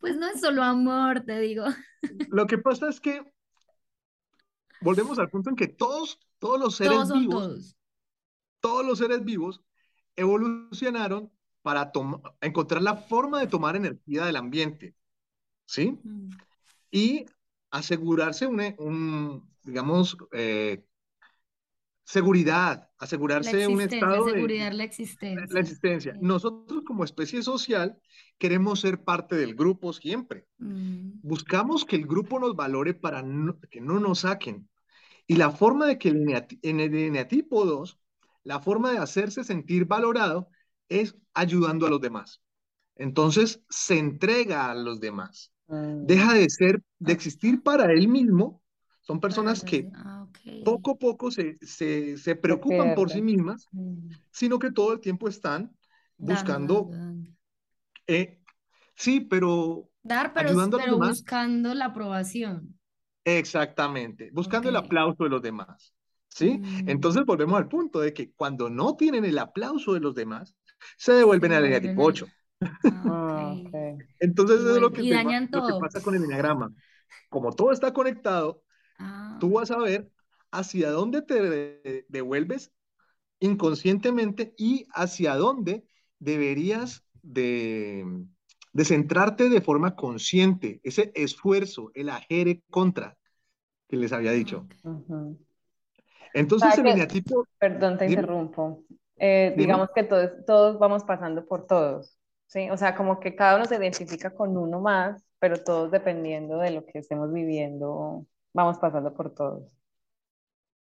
Pues no es solo amor, te digo. Lo que pasa es que volvemos al punto en que todos, todos los seres vivos, todos. todos los seres vivos evolucionaron para encontrar la forma de tomar energía del ambiente, ¿sí? Mm. Y asegurarse un, digamos, eh, seguridad, asegurarse un estado de la existencia. La existencia. Nosotros como especie social queremos ser parte del grupo siempre. Mm. Buscamos que el grupo nos valore para que no nos saquen. Y la forma de que en el eneatipo 2, la forma de hacerse sentir valorado es ayudando a los demás. Entonces se entrega a los demás. Mm. Deja de ser, de existir para él mismo. Son personas que ah, poco a poco se, se, preocupan por sí mismas, mm. sino que todo el tiempo están buscando. Eh, sí, pero. Dar, pero, ayudando pero buscando la aprobación. Exactamente, buscando el aplauso de los demás. ¿Sí? Mm. Entonces volvemos al punto de que cuando no tienen el aplauso de los demás, se devuelven a la tipo 8. Ah, Entonces eso es lo que, pasa con el enneagrama. Como todo está conectado, ah. tú vas a ver hacia dónde te devuelves inconscientemente y hacia dónde deberías de, de centrarte de forma consciente, ese esfuerzo, el ajere contra que les había dicho. Entonces el eneatipo... Perdón, te interrumpo. Eh, digamos que todos, todos vamos pasando por todos. ¿Sí? O sea, como que cada uno se identifica con uno más, pero todos dependiendo de lo que estemos viviendo, vamos pasando por todos.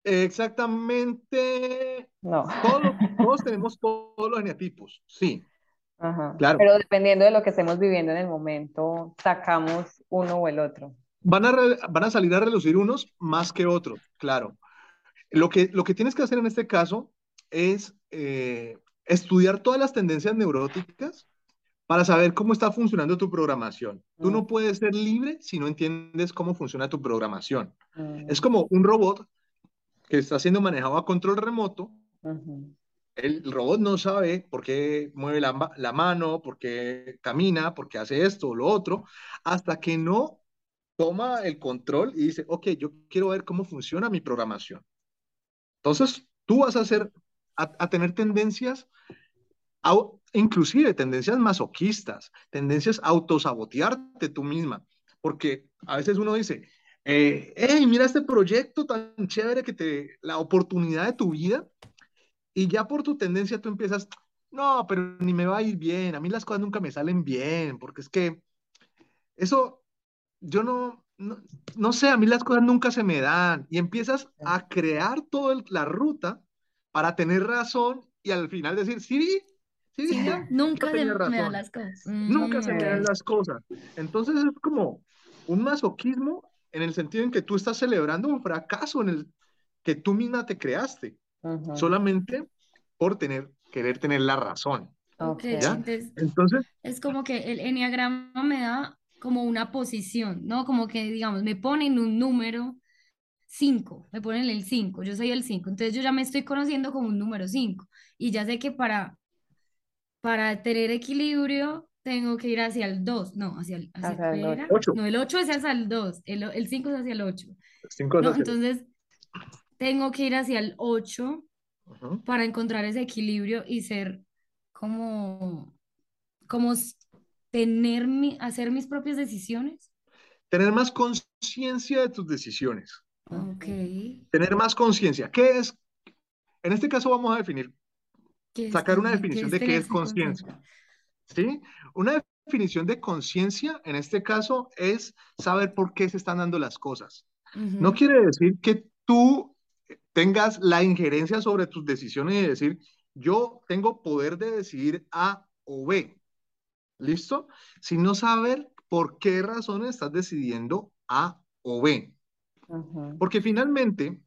Exactamente. No. Todos, todos tenemos todos los eneatipos, sí. Ajá. Claro. Pero dependiendo de lo que estemos viviendo en el momento, sacamos uno o el otro. Van a, van a salir a relucir unos más que otros, claro. Lo que, lo que tienes que hacer en este caso es eh, estudiar todas las tendencias neuróticas para saber cómo está funcionando tu programación. Tú no mm. puedes ser libre si no entiendes cómo funciona tu programación. Mm. Es como un robot que está siendo manejado a control remoto. El robot no sabe por qué mueve la, la, mano, por qué camina, por qué hace esto o lo otro, hasta que no toma el control y dice, ok, yo quiero ver cómo funciona mi programación. Entonces, tú vas a, hacer, a tener tendencias inclusive tendencias masoquistas, tendencias a autosabotearte tú misma, porque a veces uno dice, eh, hey, mira este proyecto tan chévere que te, la oportunidad de tu vida, y ya por tu tendencia tú empiezas, no, pero ni me va a ir bien, a mí las cosas nunca me salen bien, porque es que eso, yo no, no, sé, a mí las cosas nunca se me dan, y empiezas a crear toda la ruta para tener razón y al final decir, sí, Sí, nunca se me dan las cosas. Nunca se me dan las cosas. Entonces es como un masoquismo en el sentido en que tú estás celebrando un fracaso en el que tú misma te creaste, solamente por tener, querer tener la razón. Okay. Entonces, es como que el enneagrama me da como una posición, ¿no? Como que, digamos, me ponen un número 5, me ponen el 5, yo soy el 5, entonces yo ya me estoy conociendo como un número 5 y ya sé que para para tener equilibrio tengo que ir hacia el 2, no, hacia el, hacia el 8. No, el 8 es hacia el 2, el, el 5 es hacia el 8. no, entonces, tengo que ir hacia el 8 para encontrar ese equilibrio y ser como, como tener mi, hacer mis propias decisiones. Tener más conciencia de tus decisiones. Ok. Tener más conciencia. ¿Qué es? En este caso vamos a definir sacar una definición de qué es conciencia. ¿Sí? Una definición de conciencia, en este caso, es saber por qué se están dando las cosas. No quiere decir que tú tengas la injerencia sobre tus decisiones y decir, yo tengo poder de decidir A o B. ¿Listo? Sino saber por qué razones estás decidiendo A o B. Porque finalmente,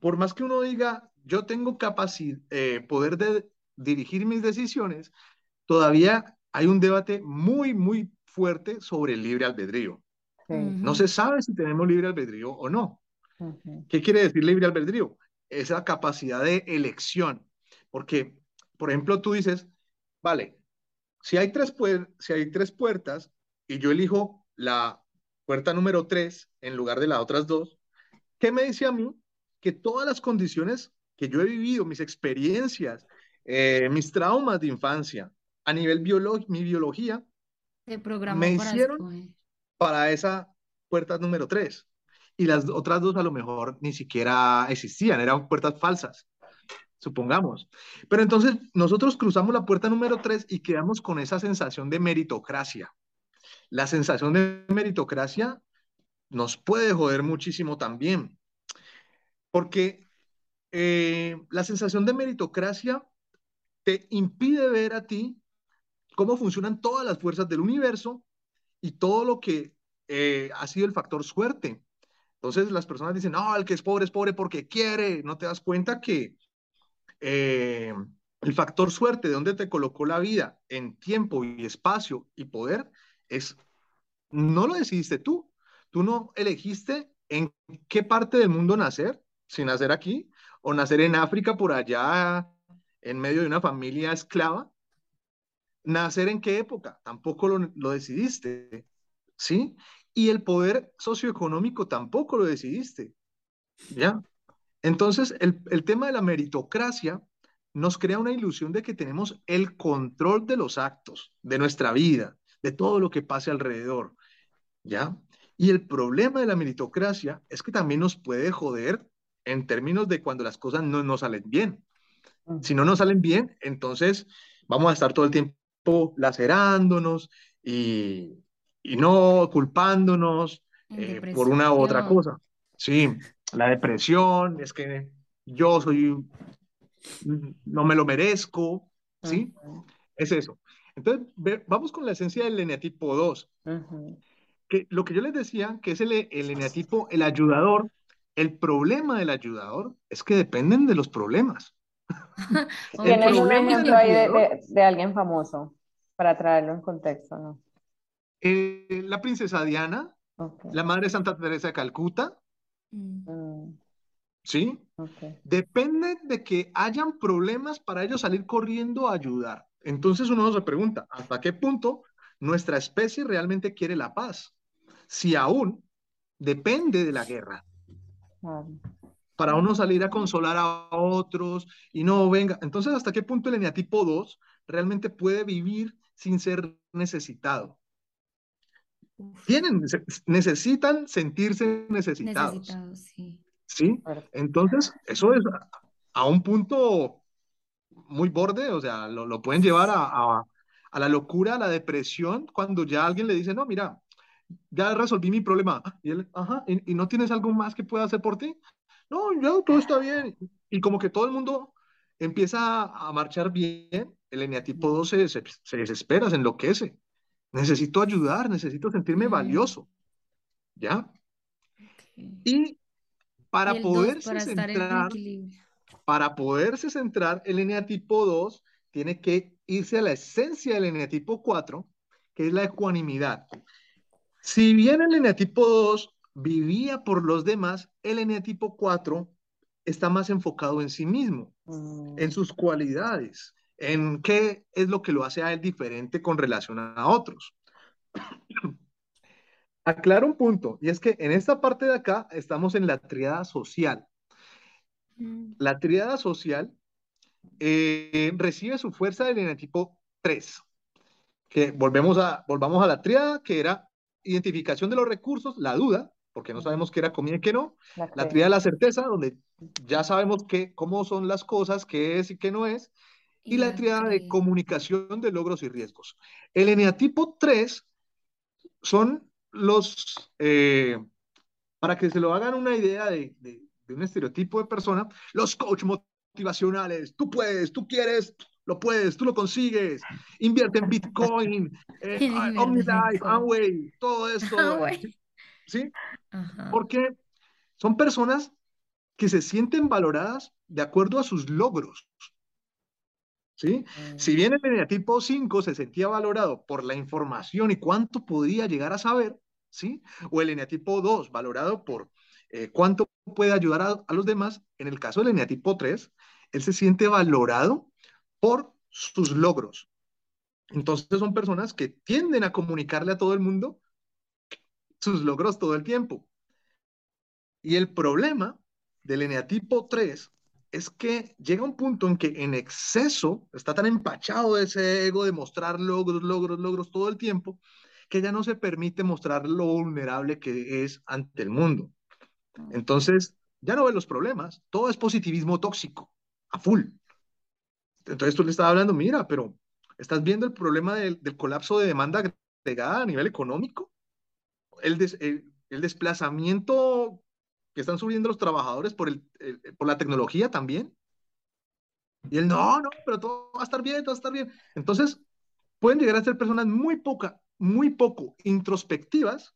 por más que uno diga, yo tengo capacidad, eh, poder de dirigir mis decisiones, todavía hay un debate muy, muy fuerte sobre el libre albedrío. No se sabe si tenemos libre albedrío o no. ¿Qué quiere decir libre albedrío? Esa capacidad de elección. Porque, por ejemplo, tú dices, vale, si hay tres, si hay tres puertas y yo elijo la puerta número tres en lugar de las otras dos, ¿qué me dice a mí? Que todas las condiciones que yo he vivido, mis experiencias, eh, mis traumas de infancia, a nivel biológico, mi biología, Te me para hicieron escoger. para esa puerta número 3. Y las otras dos a lo mejor ni siquiera existían, eran puertas falsas, supongamos. Pero entonces nosotros cruzamos la puerta número 3 y quedamos con esa sensación de meritocracia. La sensación de meritocracia nos puede joder muchísimo también, porque eh, la sensación de meritocracia te impide ver a ti cómo funcionan todas las fuerzas del universo y todo lo que eh, ha sido el factor suerte. Entonces las personas dicen, no, el que es pobre es pobre porque quiere. No te das cuenta que eh, el factor suerte, de donde te colocó la vida en tiempo y espacio y poder, es, no lo decidiste tú. Tú no elegiste en qué parte del mundo nacer, si nacer aquí o nacer en África por allá en medio de una familia esclava. Nacer en qué época, tampoco lo, lo decidiste, ¿sí? Y el poder socioeconómico tampoco lo decidiste, ¿ya? Entonces, el, el tema de la meritocracia nos crea una ilusión de que tenemos el control de los actos, de nuestra vida, de todo lo que pase alrededor, ¿ya? Y el problema de la meritocracia es que también nos puede joder en términos de cuando las cosas no nos salen bien. Si no nos salen bien, entonces vamos a estar todo el tiempo lacerándonos y, y no culpándonos eh, por una u otra cosa. Sí, la depresión, es que yo soy, no me lo merezco, ¿sí? Uh -huh. Es eso. Entonces, ve, vamos con la esencia del eneatipo 2. Uh -huh. Que lo que yo les decía, que es el, el eneatipo, el ayudador, el problema del ayudador es que dependen de los problemas. ¿Tienes un ejemplo ahí de, de, de, alguien famoso para traerlo en contexto, no? Eh, la princesa Diana, okay. la madre Santa Teresa de Calcuta, Mm. ¿sí? Okay. Depende de que hayan problemas para ellos salir corriendo a ayudar. Entonces uno se pregunta, ¿hasta qué punto nuestra especie realmente quiere la paz? Si aún depende de la guerra. Claro. Para uno salir a consolar a otros y no venga. Entonces, ¿hasta qué punto el eneatipo 2 realmente puede vivir sin ser necesitado? Tienen, necesitan sentirse necesitados. Necesitados, sí. ¿Sí? Entonces, eso es a, un punto muy borde, o sea, lo, lo pueden llevar a, a, a, la locura, a la depresión, cuando ya alguien le dice, no, mira, ya resolví mi problema. Y él, ajá, ¿y, y no tienes algo más que pueda hacer por ti? No, ya todo está bien. Y como que todo el mundo empieza a marchar bien, el eneatipo 2 se, se, se desespera, se enloquece. Necesito ayudar, necesito sentirme valioso. ¿Ya? Y para Y poderse para centrar, para poderse centrar, el eneatipo 2 tiene que irse a la esencia del eneatipo 4, que es la ecuanimidad. Si bien el eneatipo 2 vivía por los demás, el eneatipo 4 está más enfocado en sí mismo, Mm. en sus cualidades, en qué es lo que lo hace a él diferente con relación a otros. Aclaro un punto, y es que en esta parte de acá estamos en la triada social. Mm. La triada social eh, recibe su fuerza del eneatipo 3, que volvemos a, volvamos a la triada, que era identificación de los recursos, la duda, porque no sabemos qué era comida y qué no, La la de la certeza, donde ya sabemos qué, cómo son las cosas, qué es y qué no es, y la triada de comunicación de logros y riesgos. El eneatipo 3 son los, eh, para que se lo hagan una idea de, de, de un estereotipo de persona, los coach motivacionales. Tú puedes, tú quieres, lo puedes, tú lo consigues. Invierte en Bitcoin, eh, en OmniLife. Amway, todo esto. Amway. ¿Sí? Ajá. Porque son personas que se sienten valoradas de acuerdo a sus logros. ¿Sí? Mm. Si bien el eneatipo 5 se sentía valorado por la información y cuánto podía llegar a saber, ¿sí? O el eneatipo 2 valorado por eh, cuánto puede ayudar a, a, los demás, en el caso del eneatipo 3, él se siente valorado por sus logros. Entonces son personas que tienden a comunicarle a todo el mundo sus logros todo el tiempo. Y el problema del eneatipo 3 es que llega un punto en que en exceso está tan empachado de ese ego de mostrar logros, logros, logros todo el tiempo, que ya no se permite mostrar lo vulnerable que es ante el mundo. Entonces, ya no ve los problemas, todo es positivismo tóxico, a full. Entonces tú le estabas hablando, mira, pero ¿estás viendo el problema del, colapso de demanda agregada a nivel económico? El, el, desplazamiento que están subiendo los trabajadores por, el, por la tecnología también. Y él, no, no, pero todo va a estar bien, todo va a estar bien. Entonces, pueden llegar a ser personas muy poca, muy poco introspectivas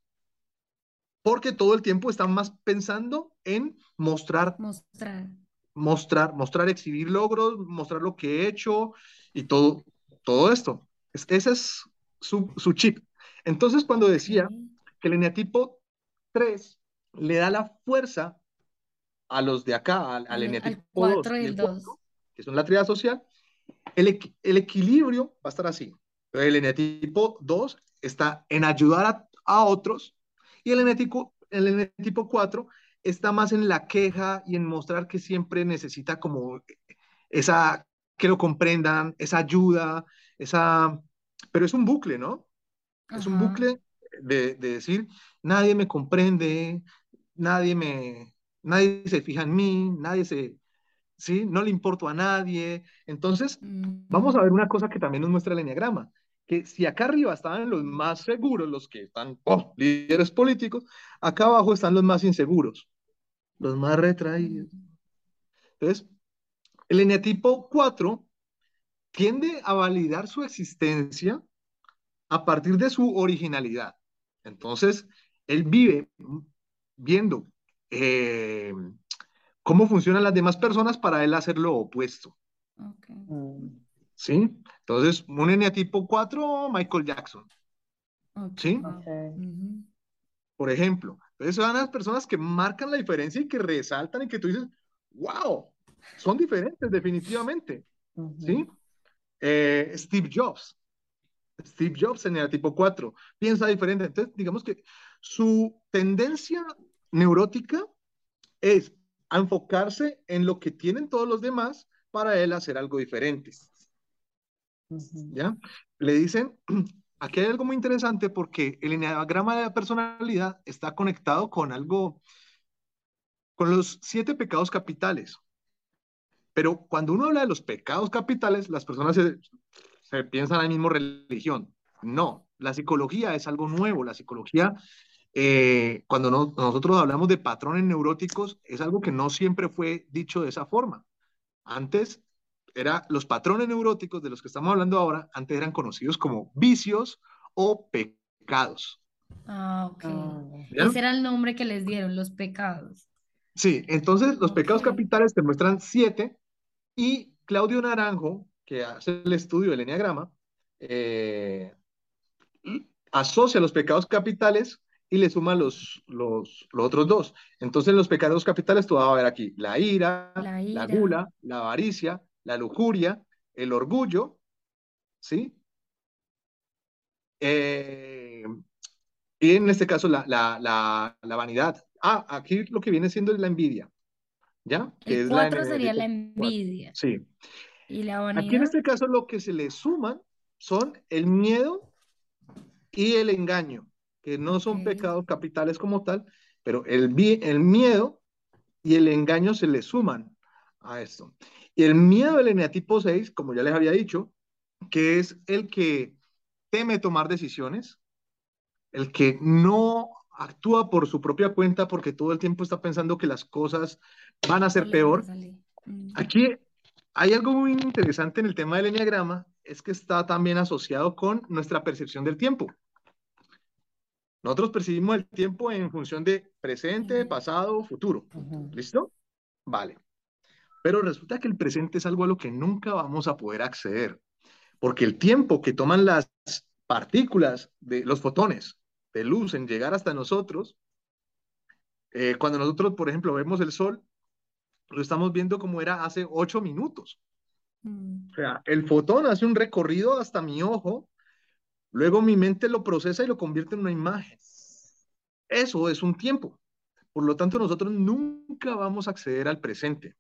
porque todo el tiempo están más pensando en mostrar, mostrar, mostrar, mostrar, exhibir logros, mostrar lo que he hecho y todo, todo esto. ese es su, su, chip. Entonces, cuando decía que el eneatipo 3 le da la fuerza a los de acá, al, al eneatipo 4 y el 2, que son la triada social, el, el, equilibrio va a estar así. El eneatipo 2 está en ayudar a, a otros y el enético, el tipo 4 está más en la queja y en mostrar que siempre necesita como esa, que lo comprendan, esa ayuda, esa, pero es un bucle, ¿no? Es un bucle de, de, decir, nadie me comprende, nadie me, nadie se fija en mí, nadie se, ¿sí? No le importo a nadie. Entonces, vamos a ver una cosa que también nos muestra el enneagrama que si acá arriba estaban los más seguros, los que están oh, líderes políticos, acá abajo están los más inseguros, los más retraídos. Entonces, el eneatipo 4 tiende a validar su existencia a partir de su originalidad. Entonces, él vive viendo eh, cómo funcionan las demás personas para él hacer lo opuesto. Okay. ¿sí? Entonces, un eneatipo 4, Michael Jackson, ¿sí? Por ejemplo, entonces son las personas que marcan la diferencia y que resaltan y que tú dices, wow, son diferentes definitivamente, ¿sí? Eh, Steve Jobs, Steve Jobs, eneatipo 4, piensa diferente. Entonces, digamos que su tendencia neurótica es a enfocarse en lo que tienen todos los demás para él hacer algo diferente. ¿Ya? Le dicen, aquí hay algo muy interesante porque el enneagrama de la personalidad está conectado con algo, con los siete pecados capitales. Pero cuando uno habla de los pecados capitales, las personas se, piensan en la misma religión. No, la psicología es algo nuevo. La psicología, eh, cuando nosotros hablamos de patrones neuróticos, es algo que no siempre fue dicho de esa forma. Antes era los patrones neuróticos de los que estamos hablando ahora, antes eran conocidos como vicios o pecados. Ah, ok. Ah, Ese era el nombre que les dieron, los pecados. Sí, entonces los pecados capitales te muestran siete y Claudio Naranjo, que hace el estudio del Enneagrama, eh, asocia los pecados capitales y le suma los, los, los, otros dos. Entonces, los pecados capitales tú vas a ver aquí la ira, la, ira. la gula, la avaricia, la lujuria, el orgullo, ¿sí? Eh, y en este caso la, la, la, vanidad. Ah, aquí lo que viene siendo es la envidia, ¿ya? Que el cuatro sería la envidia. Sí. Y la vanidad. Aquí en este caso lo que se le suman son el miedo y el engaño, que no son pecados capitales como tal, pero el, el miedo y el engaño se le suman a esto. Y el miedo del eneatipo 6, como ya les había dicho, que es el que teme tomar decisiones, el que no actúa por su propia cuenta porque todo el tiempo está pensando que las cosas van a ser peor. Mm. Aquí hay algo muy interesante en el tema del enneagrama, es que está también asociado con nuestra percepción del tiempo. Nosotros percibimos el tiempo en función de presente, pasado, futuro. ¿Listo? Vale. Pero resulta que el presente es algo a lo que nunca vamos a poder acceder, porque el tiempo que toman las partículas de los fotones de luz en llegar hasta nosotros, eh, cuando nosotros, por ejemplo, vemos el sol, lo estamos viendo como era hace ocho minutos. Mm. O sea, el fotón hace un recorrido hasta mi ojo, luego mi mente lo procesa y lo convierte en una imagen. Eso es un tiempo. Por lo tanto, nosotros nunca vamos a acceder al presente.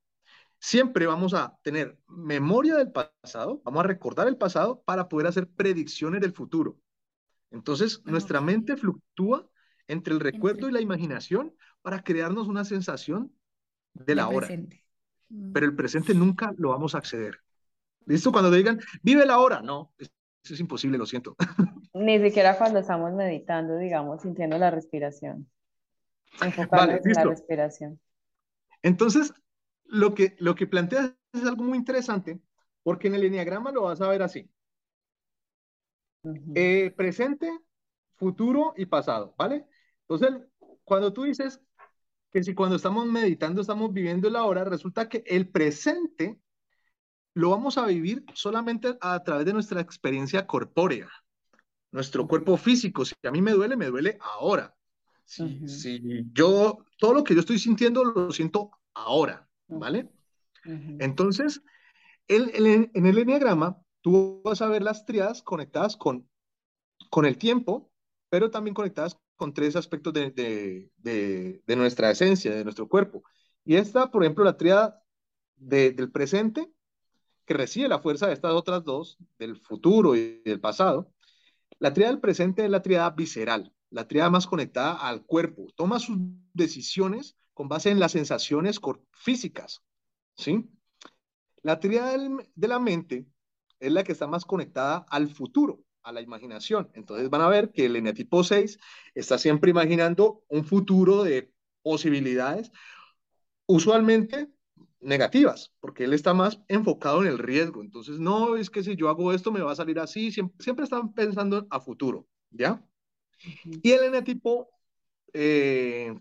Siempre vamos a tener memoria del pasado, vamos a recordar el pasado para poder hacer predicciones del futuro. Entonces, nuestra mente fluctúa entre el recuerdo y la imaginación para crearnos una sensación de la hora. Mm. Pero el presente nunca lo vamos a acceder. ¿Listo? Cuando digan, vive la hora, no, eso es imposible, lo siento. Ni siquiera cuando estamos meditando, digamos, sintiendo la respiración. Enfocándonos en la respiración. Entonces, lo que, lo que planteas es algo muy interesante, porque en el enneagrama lo vas a ver así. Eh, presente, futuro y pasado, ¿vale? Entonces, cuando tú dices que si cuando estamos meditando estamos viviendo la hora, resulta que el presente lo vamos a vivir solamente a través de nuestra experiencia corpórea, nuestro cuerpo físico. Si a mí me duele, me duele ahora. Si, si yo, todo lo que yo estoy sintiendo lo siento ahora, ¿vale? Entonces, en el enneagrama, tú vas a ver las triadas conectadas con, con el tiempo, pero también conectadas con tres aspectos de, de, de, nuestra esencia, de nuestro cuerpo. Y esta, por ejemplo, la triada del presente, que recibe la fuerza de estas otras dos, del futuro y del pasado. La triada del presente es la triada visceral, la triada más conectada al cuerpo. Toma sus decisiones con base en las sensaciones físicas, ¿sí? La triada de la mente es la que está más conectada al futuro, a la imaginación. Entonces van a ver que el eneatipo 6 está siempre imaginando un futuro de posibilidades, usualmente negativas, porque él está más enfocado en el riesgo. Entonces, no es que si yo hago esto me va a salir así, siempre, siempre están pensando a futuro, ¿ya? Y el eneatipo 3, eh,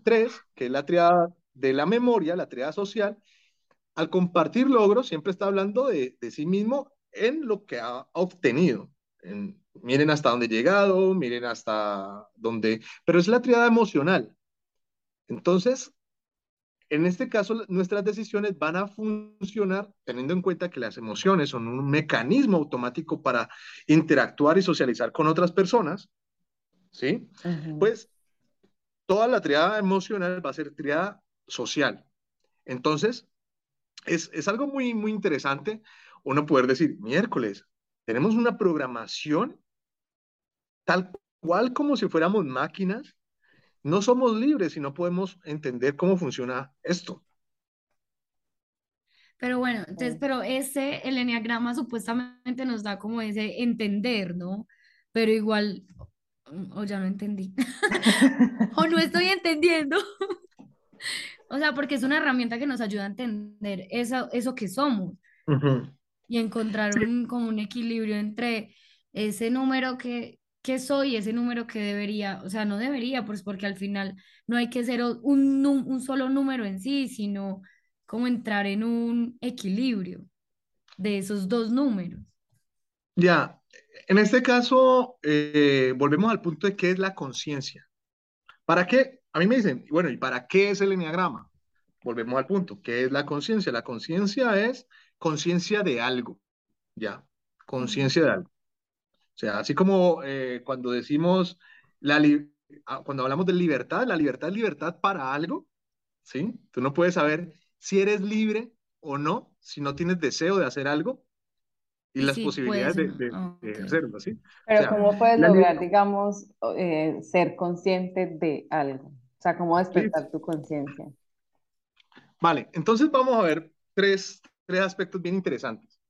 que es la triada de la memoria, la triada social, al compartir logros, siempre está hablando de, de sí mismo en lo que ha obtenido. miren hasta dónde he llegado, miren hasta dónde, pero es la triada emocional. Entonces, en este caso, nuestras decisiones van a funcionar teniendo en cuenta que las emociones son un mecanismo automático para interactuar y socializar con otras personas, ¿sí? Pues toda la triada emocional va a ser triada social. Entonces, es, es algo muy, muy interesante uno poder decir, miércoles, tenemos una programación tal cual como si fuéramos máquinas no somos libres y no podemos entender cómo funciona esto. Pero bueno, entonces, pero ese, el enneagrama supuestamente nos da como ese entender, ¿no? Pero igual, o ya no entendí, o no estoy entendiendo. o sea, porque es una herramienta que nos ayuda a entender eso, eso que somos y encontrar un, como un equilibrio entre ese número que, qué soy ese número que debería, o sea, no debería, pues porque al final no hay que ser un, un solo número en sí, sino como entrar en un equilibrio de esos dos números. Ya, en este caso, eh, volvemos al punto de qué es la conciencia. ¿Para qué? A mí me dicen, bueno, ¿y para qué es el enneagrama? Volvemos al punto, ¿qué es la conciencia? La conciencia es conciencia de algo, ya, conciencia de algo. O sea, así como eh, cuando decimos, la ah, cuando hablamos de libertad, la libertad es libertad para algo, ¿sí? Tú no puedes saber si eres libre o no, si no tienes deseo de hacer algo y las posibilidades de, hacerlo, ¿sí? Pero ¿cómo puedes lograr, digamos, eh, ser consciente de algo? O sea, ¿cómo despertar tu conciencia? Vale, entonces vamos a ver tres, tres aspectos bien interesantes.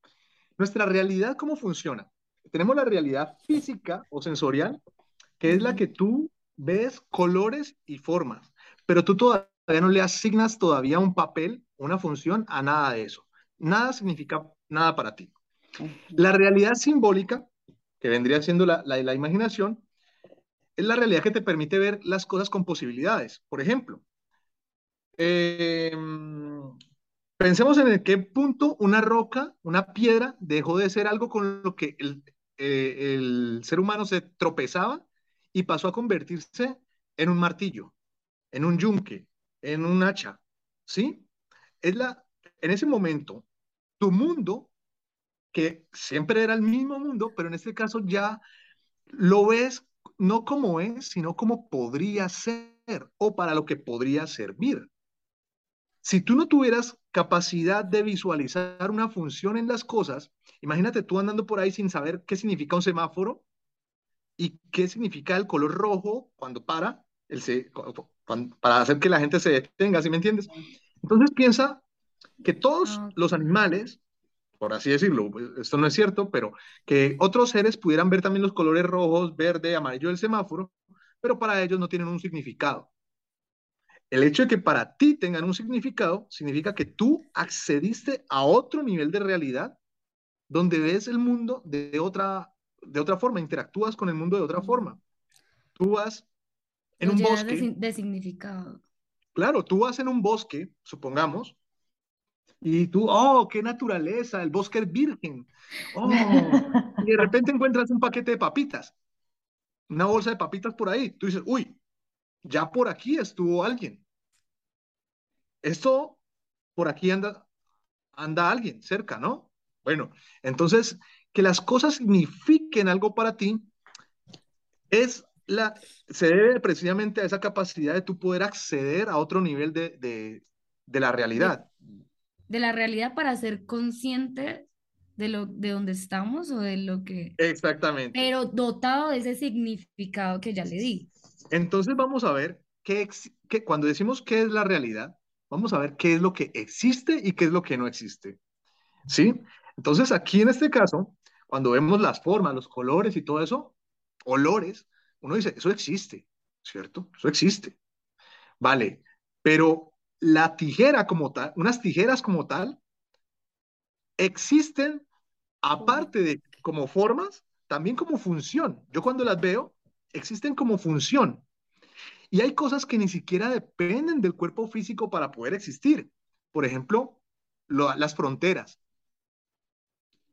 Nuestra realidad, ¿cómo funciona? tenemos la realidad física o sensorial, que es la que tú ves colores y formas, pero tú todavía no le asignas todavía un papel, una función a nada de eso. Nada significa nada para ti. La realidad simbólica, que vendría siendo la, la, imaginación, es la realidad que te permite ver las cosas con posibilidades. Por ejemplo, em, pensemos en qué punto una roca, una piedra, dejó de ser algo con lo que el, eh, el ser humano se tropezaba y pasó a convertirse en un martillo, en un yunque, en un hacha, ¿sí? Es la, en ese momento, tu mundo, que siempre era el mismo mundo, pero en este caso ya lo ves no como es, sino como podría ser o para lo que podría servir. Si tú no tuvieras capacidad de visualizar una función en las cosas, imagínate tú andando por ahí sin saber qué significa un semáforo y qué significa el color rojo cuando para, el se, para hacer que la gente se detenga, ¿sí me entiendes? Entonces piensa que todos Ah, los animales, por así decirlo, esto no es cierto, pero que otros seres pudieran ver también los colores rojos, verde, amarillo del semáforo, pero para ellos no tienen un significado. El hecho de que para ti tengan un significado significa que tú accediste a otro nivel de realidad donde ves el mundo de otra, de otra forma, interactúas con el mundo de otra forma. Tú vas en un de, bosque, sin- de significado. claro, tú vas en un bosque, supongamos, y tú, oh, qué naturaleza, el bosque es virgen. Oh, y de repente encuentras un paquete de papitas, una bolsa de papitas por ahí. Tú dices, uy, ya por aquí estuvo alguien. Esto, por aquí anda, anda alguien cerca, ¿no? Bueno, entonces, que las cosas signifiquen algo para ti es la, se debe precisamente a esa capacidad de tú poder acceder a otro nivel de, de, de la realidad. De la realidad para ser consciente de lo de donde estamos o de lo que, Exactamente. pero dotado de ese significado que ya le di. Entonces vamos a ver qué, qué- cuando decimos qué es la realidad, vamos a ver qué es lo que existe y qué es lo que no existe. ¿Sí? Entonces aquí en este caso, cuando vemos las formas, los colores y todo eso, olores, uno dice, eso existe, ¿cierto? Eso existe. Vale, pero la tijera como tal, unas tijeras como tal, existen aparte de como formas, también como función. Yo cuando las veo, existen como función. Y hay cosas que ni siquiera dependen del cuerpo físico para poder existir. Por ejemplo, lo- las fronteras,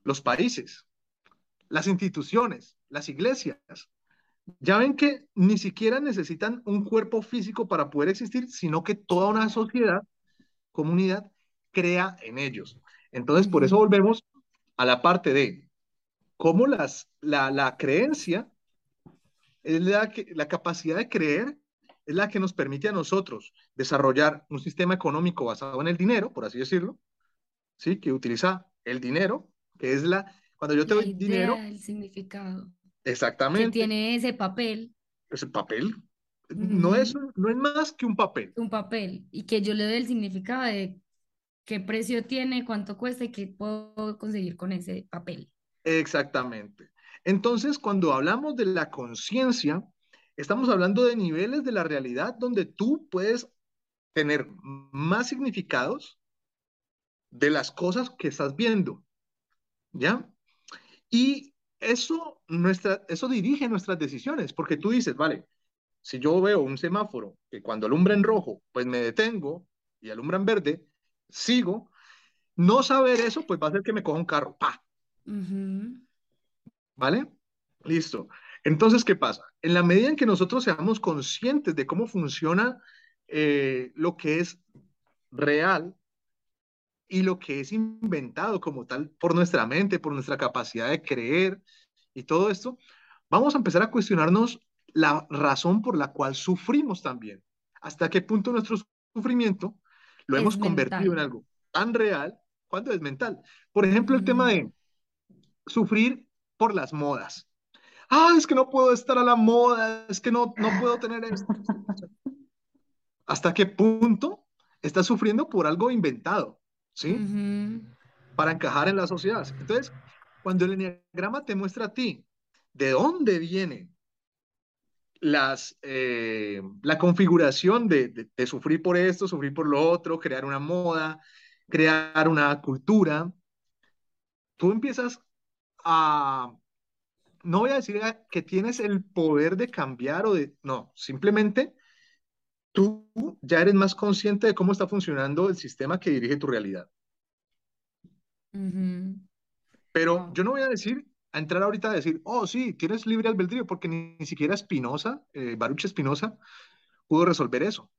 los países, las instituciones, las iglesias. Ya ven que ni siquiera necesitan un cuerpo físico para poder existir, sino que toda una sociedad, comunidad, crea en ellos. Entonces, por eso volvemos a la parte de cómo las, la, la creencia es la, que, la capacidad de creer es la que nos permite a nosotros desarrollar un sistema económico basado en el dinero, por así decirlo, ¿sí? que utiliza el dinero, que es la, cuando yo te La doy dinero, el significado que exactamente, tiene ese papel, es el papel. No es, no es más que un papel. un papel, y que yo le doy el significado de qué precio tiene, cuánto cuesta y qué puedo conseguir con ese papel. Exactamente. Entonces, cuando hablamos de la conciencia, estamos hablando de niveles de la realidad donde tú puedes tener más significados de las cosas que estás viendo, ¿ya? Y eso, nuestra, eso dirige nuestras decisiones, porque tú dices, vale, si yo veo un semáforo que cuando alumbra en rojo, pues me detengo y alumbra en verde, sigo, no saber eso, pues va a hacer que me coja un carro, ¡pa! Ujú. ¿Vale? Listo. Entonces, ¿qué pasa? En la medida en que nosotros seamos conscientes de cómo funciona eh, lo que es real y lo que es inventado como tal por nuestra mente, por nuestra capacidad de creer y todo esto, vamos a empezar a cuestionarnos la razón por la cual sufrimos también. ¿Hasta qué punto nuestro sufrimiento lo Es hemos convertido en algo tan real cuando es mental? Por ejemplo, el tema de sufrir por las modas. Ah, es que no puedo estar a la moda, es que no, no puedo tener esto. ¿Hasta qué punto estás sufriendo por algo inventado? ¿Sí? Para encajar en la sociedad. Entonces, cuando el enneagrama te muestra a ti de dónde viene las, eh, la configuración de, de, de sufrir por esto, sufrir por lo otro, crear una moda, crear una cultura, tú empiezas a, no voy a decir que tienes el poder de cambiar o de, no, simplemente tú ya eres más consciente de cómo está funcionando el sistema que dirige tu realidad. Ujú. Pero Wow. yo no voy a decir, a entrar ahorita a decir, oh, sí, tienes libre albedrío, porque ni, ni siquiera Spinoza, eh, Baruch Spinoza, pudo resolver eso.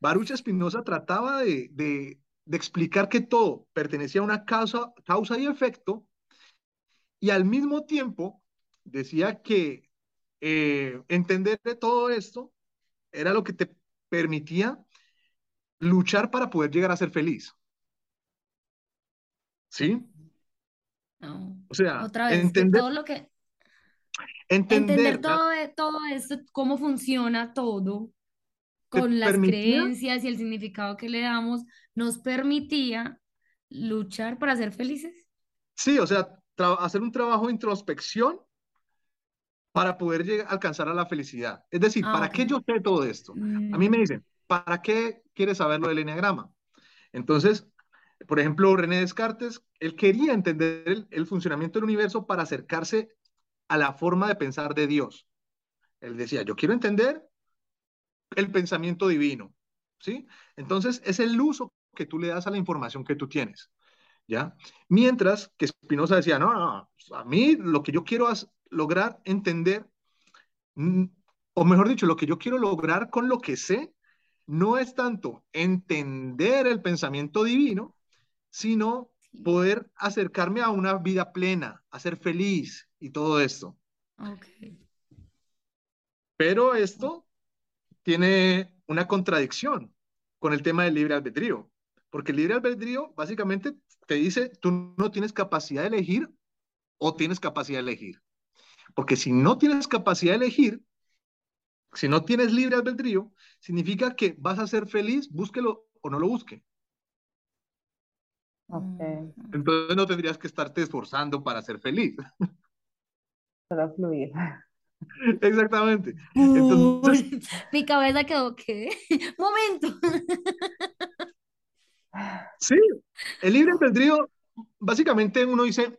Baruch Spinoza trataba de, de, de, explicar que todo pertenecía a una causa, causa y efecto, y al mismo tiempo decía que eh, entender de todo esto era lo que te permitía luchar para poder llegar a ser feliz. ¿Sí? No. O sea, Otra vez, entender, todo lo que, entender todo, e- todo esto, cómo funciona todo, con las permitía, creencias y el significado que le damos, nos permitía luchar para ser felices. sí, o sea, hacer un trabajo de introspección para poder llegar, alcanzar a la felicidad. Es decir, Ah, ¿para ok. qué yo sé todo esto? A mí me Mm, dicen, ¿para qué quieres saber lo del enneagrama? Entonces, por ejemplo, René Descartes, él quería entender el, el funcionamiento del universo para acercarse a la forma de pensar de Dios. Él decía, yo quiero entender el pensamiento divino, ¿sí? Entonces, es el uso que tú le das a la información que tú tienes, ¿ya? Mientras que Spinoza decía, no, no, a mí lo que yo quiero es lograr entender, o mejor dicho, lo que yo quiero lograr con lo que sé, no es tanto entender el pensamiento divino, sino poder acercarme a una vida plena, a ser feliz y todo esto. Pero esto tiene una contradicción con el tema del libre albedrío, porque el libre albedrío básicamente te dice, tú no tienes capacidad de elegir o tienes capacidad de elegir. Porque si no tienes capacidad de elegir, si no tienes libre albedrío, significa que vas a ser feliz, búsquelo o no lo busque. Ok, Mm, Entonces no tendrías que estarte esforzando para ser feliz. solo fluir. Exactamente. Entonces, Uy, mi cabeza quedó, ¿qué? Momento. sí, el libre albedrío, básicamente uno dice,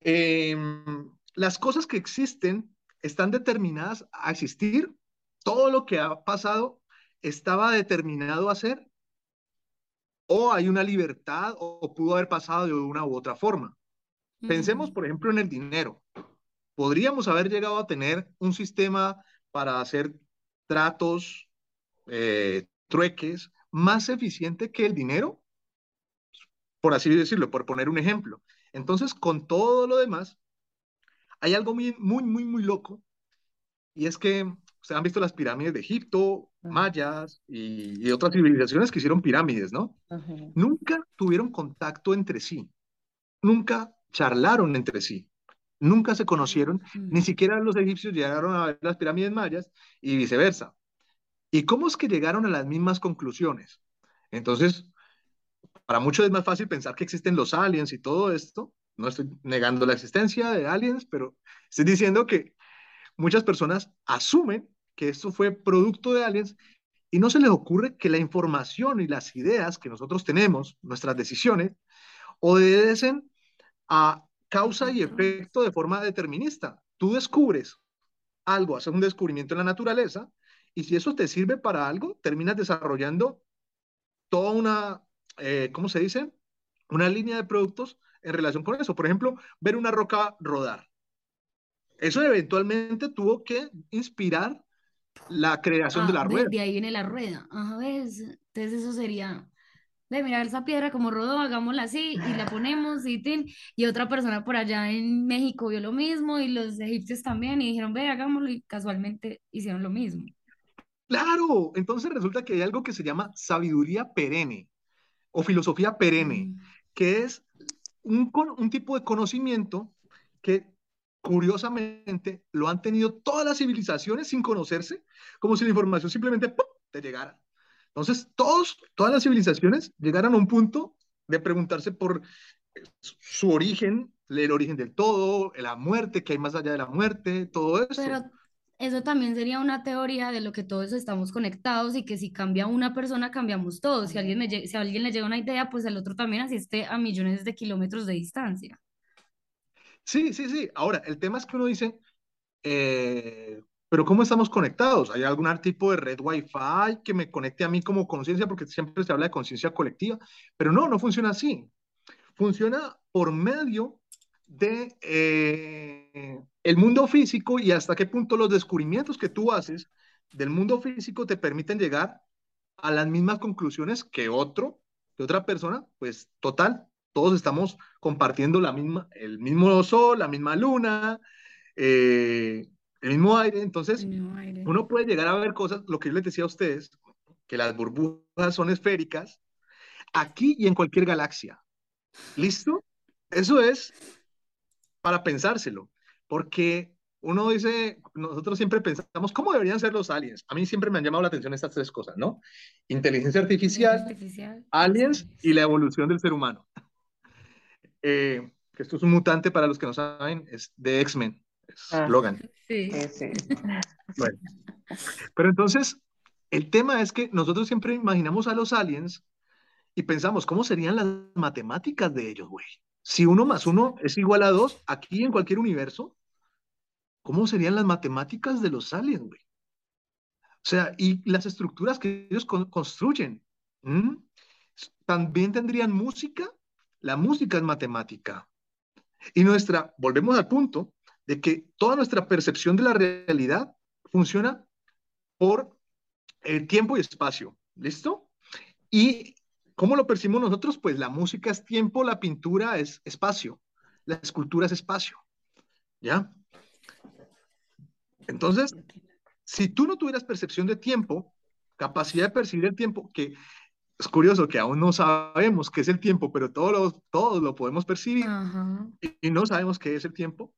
em, las cosas que existen están determinadas a existir, todo lo que ha pasado estaba determinado a ser, o hay una libertad, o, o pudo haber pasado de una u otra forma. Pensemos, por ejemplo, en el dinero. Podríamos haber llegado a tener un sistema para hacer tratos, eh, trueques, más eficiente que el dinero, por así decirlo, por poner un ejemplo. Entonces, con todo lo demás, hay algo muy, muy, muy, muy loco, y es que ustedes han visto las pirámides de Egipto, mayas y, y otras civilizaciones que hicieron pirámides, ¿no? Nunca tuvieron contacto entre sí, nunca charlaron entre sí, nunca se conocieron, ni mm, siquiera los egipcios llegaron a ver las pirámides mayas y viceversa. ¿Y cómo es que llegaron a las mismas conclusiones? Entonces, para muchos es más fácil pensar que existen los aliens y todo esto. No estoy negando la existencia de aliens, pero estoy diciendo que muchas personas asumen que esto fue producto de aliens y no se les ocurre que la información y las ideas que nosotros tenemos, nuestras decisiones, obedecen a causa y efecto de forma determinista. Tú descubres algo, haces un descubrimiento en la naturaleza y si eso te sirve para algo, terminas desarrollando toda una, eh, ¿cómo se dice? Una línea de productos en relación con eso. Por ejemplo, ver una roca rodar. Eso eventualmente tuvo que inspirar la creación de Ah, la ve, rueda. de ahí viene la rueda. Ajá, ¿ves? Entonces eso sería, de mirar esa piedra como rodó, hagámosla así y la ponemos y tin. Y otra persona por allá en México vio lo mismo y los egipcios también y dijeron, ve, hagámoslo y casualmente hicieron lo mismo. Claro, entonces resulta que hay algo que se llama sabiduría perenne o filosofía perenne, Mm, que es un, un tipo de conocimiento que curiosamente lo han tenido todas las civilizaciones sin conocerse, como si la información simplemente ¡pum! te llegara. Entonces, todos, todas las civilizaciones llegaron a un punto de preguntarse por eh, su origen, el origen del todo, la muerte, que hay más allá de la muerte, todo. Pero eso también sería una teoría de lo que todos estamos conectados y que si cambia una persona, cambiamos todos. Si alguien, me si a alguien le llega una idea, pues el otro también así esté a millones de kilómetros de distancia. Sí, sí, sí. Ahora, el tema es que uno dice, eh, pero ¿cómo estamos conectados? ¿Hay algún tipo de red Wi-Fi que me conecte a mí como conciencia? Porque siempre se habla de conciencia colectiva, pero no, no funciona así. Funciona por medio de eh, el mundo físico y hasta qué punto los descubrimientos que tú haces del mundo físico te permiten llegar a las mismas conclusiones que otro, que otra persona, pues total, todos estamos compartiendo la misma, el mismo sol, la misma luna, eh, el mismo aire, entonces El mismo aire. uno puede llegar a ver cosas, lo que yo les decía a ustedes, que las burbujas son esféricas, aquí y en cualquier galaxia. ¿Listo? Eso es para pensárselo, porque uno dice, nosotros siempre pensamos, ¿cómo deberían ser los aliens? A mí siempre me han llamado la atención estas tres cosas, ¿no? Inteligencia artificial, Artificial. aliens y la evolución del ser humano. Eh, que esto es un mutante para los que no saben, es de X-Men, es Ah. Logan. Sí. Sí, sí. Bueno. Pero entonces, el tema es que nosotros siempre imaginamos a los aliens y pensamos, ¿cómo serían las matemáticas de ellos, güey? Si uno más uno es igual a dos, aquí en cualquier universo, ¿cómo serían las matemáticas de los aliens, güey? O sea, y las estructuras que ellos con- construyen. También tendrían música. La música es matemática. Y nuestra, volvemos al punto de que toda nuestra percepción de la realidad funciona por eh, tiempo y espacio. ¿Listo? Y ¿cómo lo percibimos nosotros? Pues la música es tiempo, la pintura es espacio, la escultura es espacio. ¿Ya? Entonces, si tú no tuvieras percepción de tiempo, capacidad de percibir el tiempo, que es curioso que aún no sabemos qué es el tiempo, pero todos lo, todos lo podemos percibir Ajá. y, no sabemos qué es el tiempo.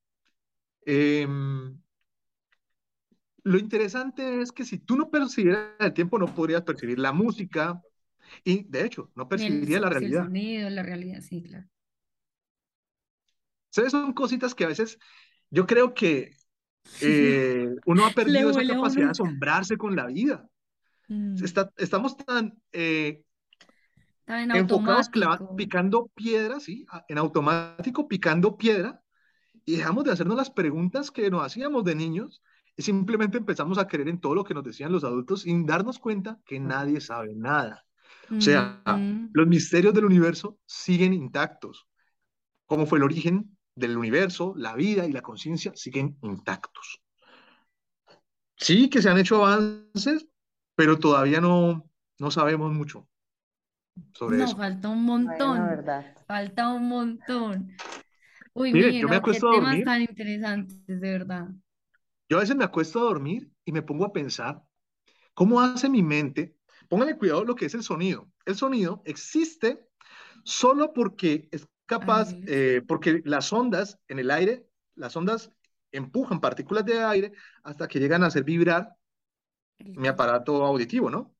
Em, lo interesante es que si tú no percibieras el tiempo, no podrías percibir la música y, de hecho, no el, percibirías la sí, el realidad. sonido, la realidad, sí, claro. ¿Sabes? Son cositas que a veces yo creo que eh, uno ha perdido esa capacidad de asombrarse con la vida. Mm. Está- estamos tan eh, Tan en enfocados clava- picando piedra, ¿sí? En automático, picando piedra, y dejamos de hacernos las preguntas que nos hacíamos de niños, y simplemente empezamos a creer en todo lo que nos decían los adultos sin darnos cuenta que nadie sabe nada. O sea, Mm. los misterios del universo siguen intactos. Cómo fue el origen del universo, la vida y la conciencia siguen intactos. Sí que se han hecho avances, pero todavía no, no sabemos mucho sobre No, eso. falta un montón. verdad. Falta un montón. Uy, Mire, Miguel, yo me qué temas tan interesantes, de verdad. yo a veces me acuesto a dormir y me pongo a pensar cómo hace mi mente. Póngale cuidado lo que es el sonido. El sonido existe solo porque es capaz, eh, porque las ondas en el aire, las ondas empujan partículas de aire hasta que llegan a hacer vibrar mi aparato auditivo, ¿no?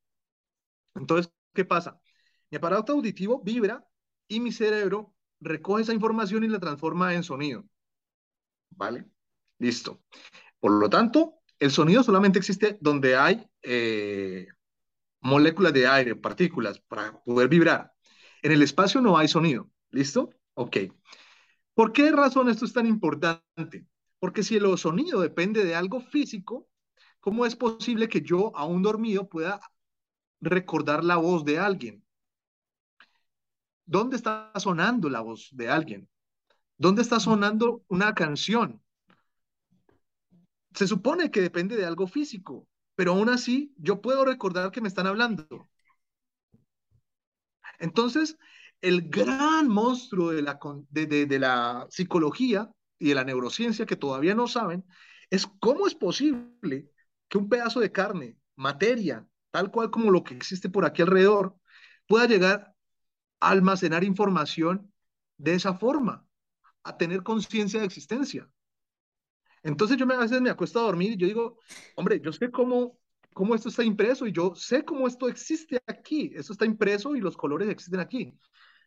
Entonces, ¿qué pasa? Mi aparato auditivo vibra y mi cerebro recoge esa información y la transforma en sonido. ¿Vale? Listo. Por lo tanto, el sonido solamente existe donde hay eh, moléculas de aire, partículas, para poder vibrar. En el espacio no hay sonido. ¿Listo? Ok. ¿Por qué razón esto es tan importante? Porque si el sonido depende de algo físico, ¿cómo es posible que yo, aún dormido, pueda recordar la voz de alguien? ¿Dónde está sonando la voz de alguien? ¿Dónde está sonando una canción? Se supone que depende de algo físico, pero aún así yo puedo recordar que me están hablando. Entonces, el gran monstruo de la, de la psicología y de la neurociencia que todavía no saben es cómo es posible que un pedazo de carne, materia, tal cual como lo que existe por aquí alrededor, pueda llegar a almacenar información de esa forma, a tener conciencia de existencia. Entonces yo me, a veces me acuesto a dormir y yo digo, hombre, yo sé cómo, cómo esto está impreso y yo sé cómo esto existe aquí. Esto está impreso y los colores existen aquí.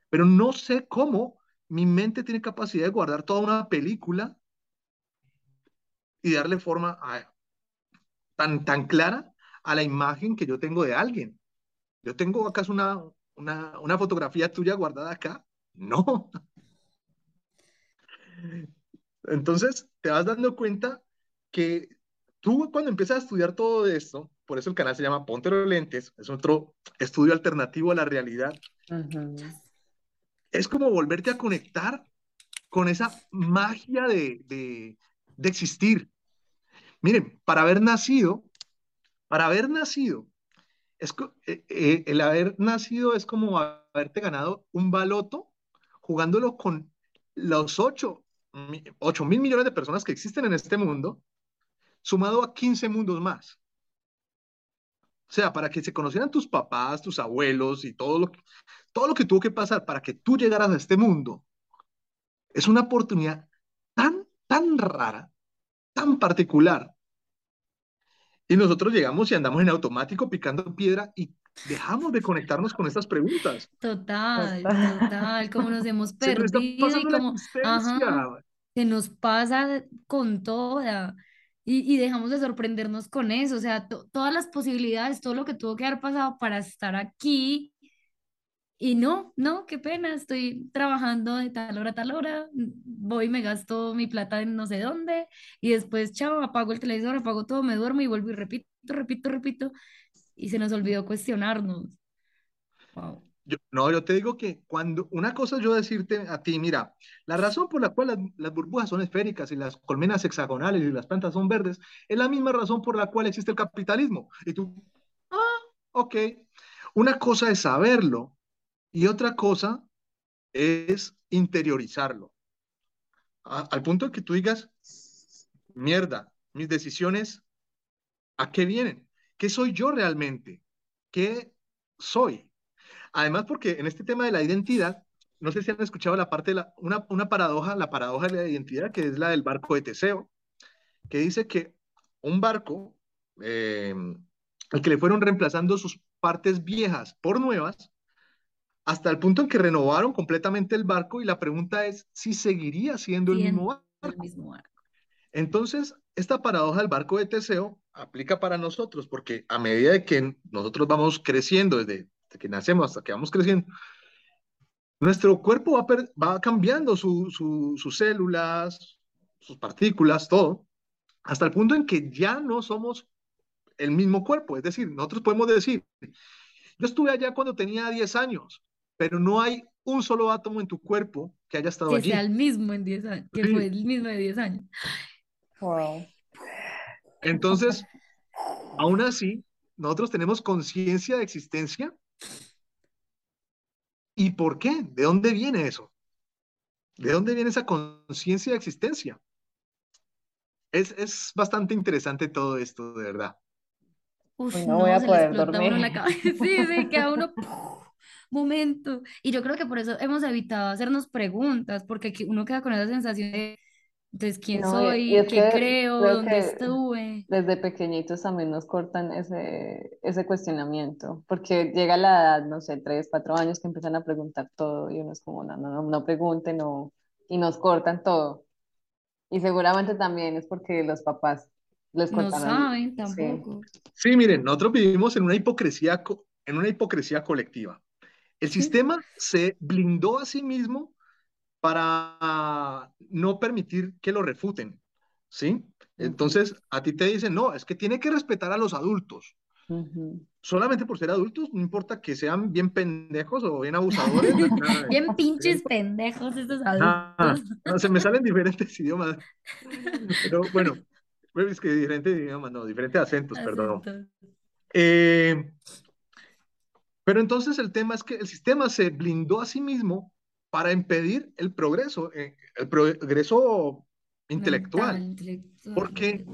Pero no sé cómo mi mente tiene capacidad de guardar toda una película y darle forma tan, tan clara a la imagen que yo tengo de alguien. ¿Yo tengo acaso una, una, una fotografía tuya guardada acá? No. Entonces, te vas dando cuenta que tú cuando empiezas a estudiar todo esto, por eso el canal se llama Ponte los lentes, es otro estudio alternativo a la realidad, es como volverte a conectar con esa magia de, de, de existir. Miren, para haber nacido, para haber nacido, es, eh, eh, el haber nacido es como haberte ganado un baloto jugándolo con los 8, mil millones de personas que existen en este mundo, sumado a 15 mundos más. O sea, para que se conocieran tus papás, tus abuelos y todo lo que, todo lo que tuvo que pasar para que tú llegaras a este mundo, es una oportunidad tan, tan rara, tan particular. Y nosotros llegamos y andamos en automático picando piedra y dejamos de conectarnos con estas preguntas. Total, total, como nos hemos perdido y como, ajá, se nos pasa con toda y, y dejamos de sorprendernos con eso, o sea, todas las posibilidades, todo lo que tuvo que haber pasado para estar aquí y no, no, qué pena, estoy trabajando de tal hora a tal hora, voy y me gasto mi plata en no sé dónde y después, chao, apago el televisor, apago todo, me duermo y vuelvo y repito, repito, repito y se nos olvidó cuestionarnos. Wow. No, yo te digo que cuando una cosa yo decirte a ti, mira, la razón por la cual las, burbujas son esféricas y las colmenas hexagonales y las plantas son verdes es la misma razón por la cual existe el capitalismo. Y tú, ah, ok. Una cosa es saberlo y otra cosa es interiorizarlo. Al punto que tú digas, mierda, mis decisiones, ¿a qué vienen? ¿Qué soy yo realmente? ¿Qué soy? Además, porque en este tema de la identidad, no sé si han escuchado la parte de la, una, una paradoja, la paradoja de la identidad, que es la del barco de Teseo, que dice que un barco, eh, al que le fueron reemplazando sus partes viejas por nuevas, hasta el punto en que renovaron completamente el barco y la pregunta es si seguiría siendo el mismo barco. El mismo barco. Entonces, esta paradoja del barco de Teseo aplica para nosotros, porque a medida de que nosotros vamos creciendo, desde, desde que nacemos hasta que vamos creciendo, nuestro cuerpo va, va cambiando su, su, sus células, sus partículas, todo, hasta el punto en que ya no somos el mismo cuerpo. Es decir, nosotros podemos decir, yo estuve allá cuando tenía 10 años, pero no hay un solo átomo en tu cuerpo que haya estado que allí. sea el mismo en 10 años, que Sí. fue el mismo de 10 años. Wow. Entonces, aún así, nosotros tenemos conciencia de existencia. ¿Y por qué? ¿De dónde viene eso? ¿De dónde viene esa conciencia de existencia? Es, es bastante interesante todo esto, de verdad. Uf, no no, voy a se le poder explota a uno la dormir. cabeza. Sí, sí, queda uno momento. Y yo creo que por eso hemos evitado hacernos preguntas, porque que uno queda con esa sensación de, entonces, ¿quién No, y, y soy? es ¿Qué que creo? creo ¿Dónde estuve? desde pequeñitos también nos cortan ese, ese cuestionamiento, porque llega la edad, no sé, tres, cuatro años que empiezan a preguntar todo y uno es como, no, no, no, no pregunten no, y nos cortan todo. Y seguramente también es porque los papás les No cortaron, saben sí. tampoco. Sí, miren, nosotros vivimos en una hipocresía, co- en una hipocresía colectiva. El sistema se blindó a sí mismo para no permitir que lo refuten, ¿sí? Entonces, a ti te dicen, no, es que tiene que respetar a los adultos. Solamente por ser adultos, no importa que sean bien pendejos o bien abusadores. Bien pinches pendejos estos Ah, adultos. no, se me salen diferentes idiomas. Pero bueno, es que diferentes idiomas, no, diferentes acentos, perdón. Eh, pero entonces el tema es que el sistema se blindó a sí mismo para impedir el progreso, eh, el progreso intelectual. Porque,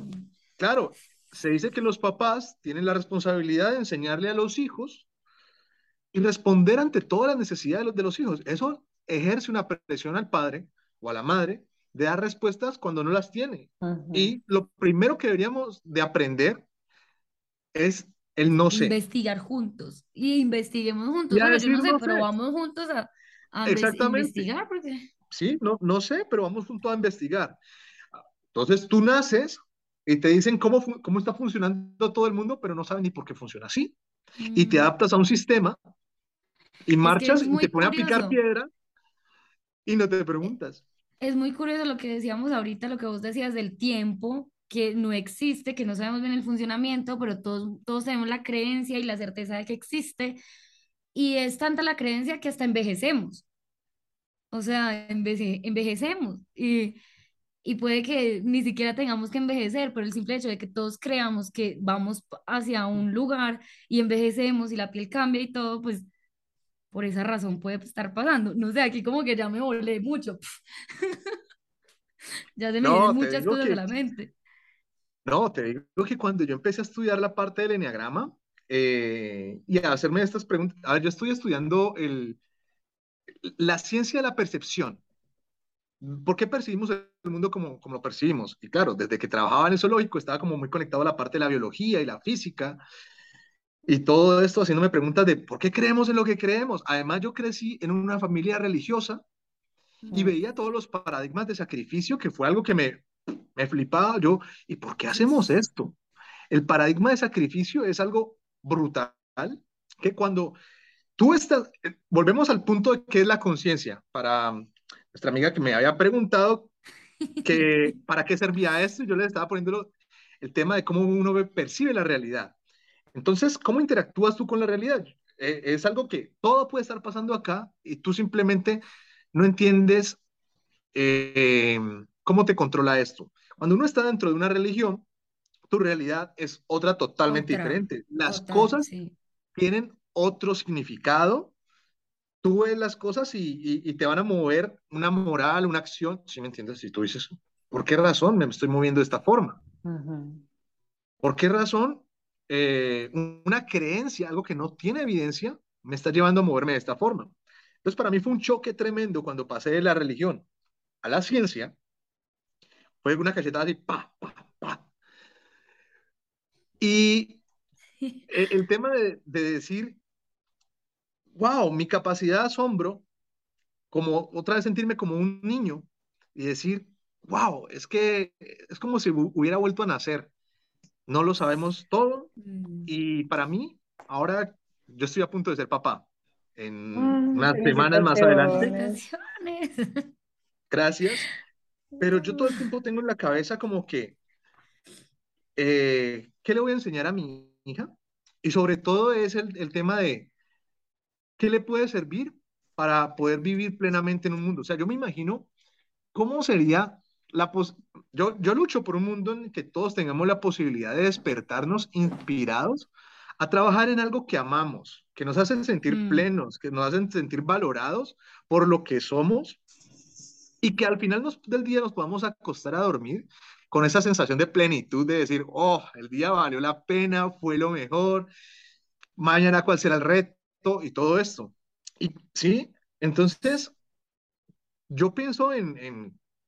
claro, se dice que los papás tienen la responsabilidad de enseñarle a los hijos y responder ante todas las necesidades de los, de los hijos. Eso ejerce una presión al padre o a la madre de dar respuestas cuando no las tiene. Y lo primero que deberíamos de aprender es el no sé. Investigar juntos. Y investiguemos juntos. Y Bueno, yo no sé, no pero sé. vamos juntos a, a Exactamente. investigar porque Sí, no, no sé, pero vamos juntos a investigar. Entonces tú naces y te dicen cómo, cómo está funcionando todo el mundo, pero no saben ni por qué funciona así. Y te Mm. adaptas a un sistema y Es que marchas es y muy te ponen a picar piedra y no te preguntas. Es muy curioso lo que decíamos ahorita, lo que vos decías del tiempo, que no existe, que no sabemos bien el funcionamiento, pero todos, todos tenemos la creencia y la certeza de que existe. Y es tanta la creencia que hasta envejecemos. O sea, envece- envejecemos. Y, y puede que ni siquiera tengamos que envejecer, pero el simple hecho de que todos creamos que vamos hacia un lugar y envejecemos y la piel cambia y todo, pues por esa razón puede estar pasando. No sé, aquí como que ya me volé mucho. Ya se me No, muchas cosas que- a la mente. No, te digo que cuando yo empecé a estudiar la parte del enneagrama, eh, y a hacerme estas preguntas. A ver, yo estoy estudiando el, la ciencia de la percepción. ¿Por qué percibimos el mundo como, como lo percibimos? Y claro, desde que trabajaba en el zoológico estaba como muy conectado a la parte de la biología y la física y todo esto haciéndome preguntas de por qué creemos en lo que creemos. Además, yo crecí en una familia religiosa y veía todos los paradigmas de sacrificio, que fue algo que me, me flipaba yo. ¿Y por qué hacemos esto? El paradigma de sacrificio es algo brutal, que cuando tú estás, eh, volvemos al punto de qué es la conciencia. Para nuestra amiga que me había preguntado que para qué servía esto, yo le estaba poniendo el tema de cómo uno percibe la realidad. Entonces, ¿cómo interactúas tú con la realidad? Eh, es algo que todo puede estar pasando acá y tú simplemente no entiendes eh, cómo te controla esto. Cuando uno está dentro de una religión, tu realidad es otra totalmente diferente. Las cosas tienen otro significado. Tú ves las cosas y, te van a mover una moral, una acción. ¿Sí me entiendes? Si tú dices, ¿por qué razón me estoy moviendo de esta forma? ¿Por qué razón eh, una creencia, algo que no tiene evidencia, me está llevando a moverme de esta forma. Entonces, para mí fue un choque tremendo cuando pasé de la religión a la ciencia. Fue una cachetada así, pa, pa, pa. Y el, tema de, decir, wow, mi capacidad de asombro, como otra vez sentirme como un niño y decir, wow, es que es como si hubiera vuelto a nacer no lo sabemos todo mm. y para mí, ahora yo estoy a punto de ser papá. En unas semanas más adelante. Gracias. Pero yo todo el tiempo tengo en la cabeza como que, eh, ¿qué le voy a enseñar a mi hija? Y sobre todo es el, el tema de, ¿qué le puede servir para poder vivir plenamente en un mundo? O sea, yo me imagino cómo sería la yo, yo lucho por un mundo en el que todos tengamos la posibilidad de despertarnos inspirados a trabajar en algo que amamos, que nos hacen sentir mm. plenos, que nos hacen sentir valorados por lo que somos y que al final del día nos podamos acostar a dormir con esa sensación de plenitud de decir, oh, el día valió la pena, fue lo mejor, mañana cuál será el reto y todo esto. Y sí, entonces yo pienso en,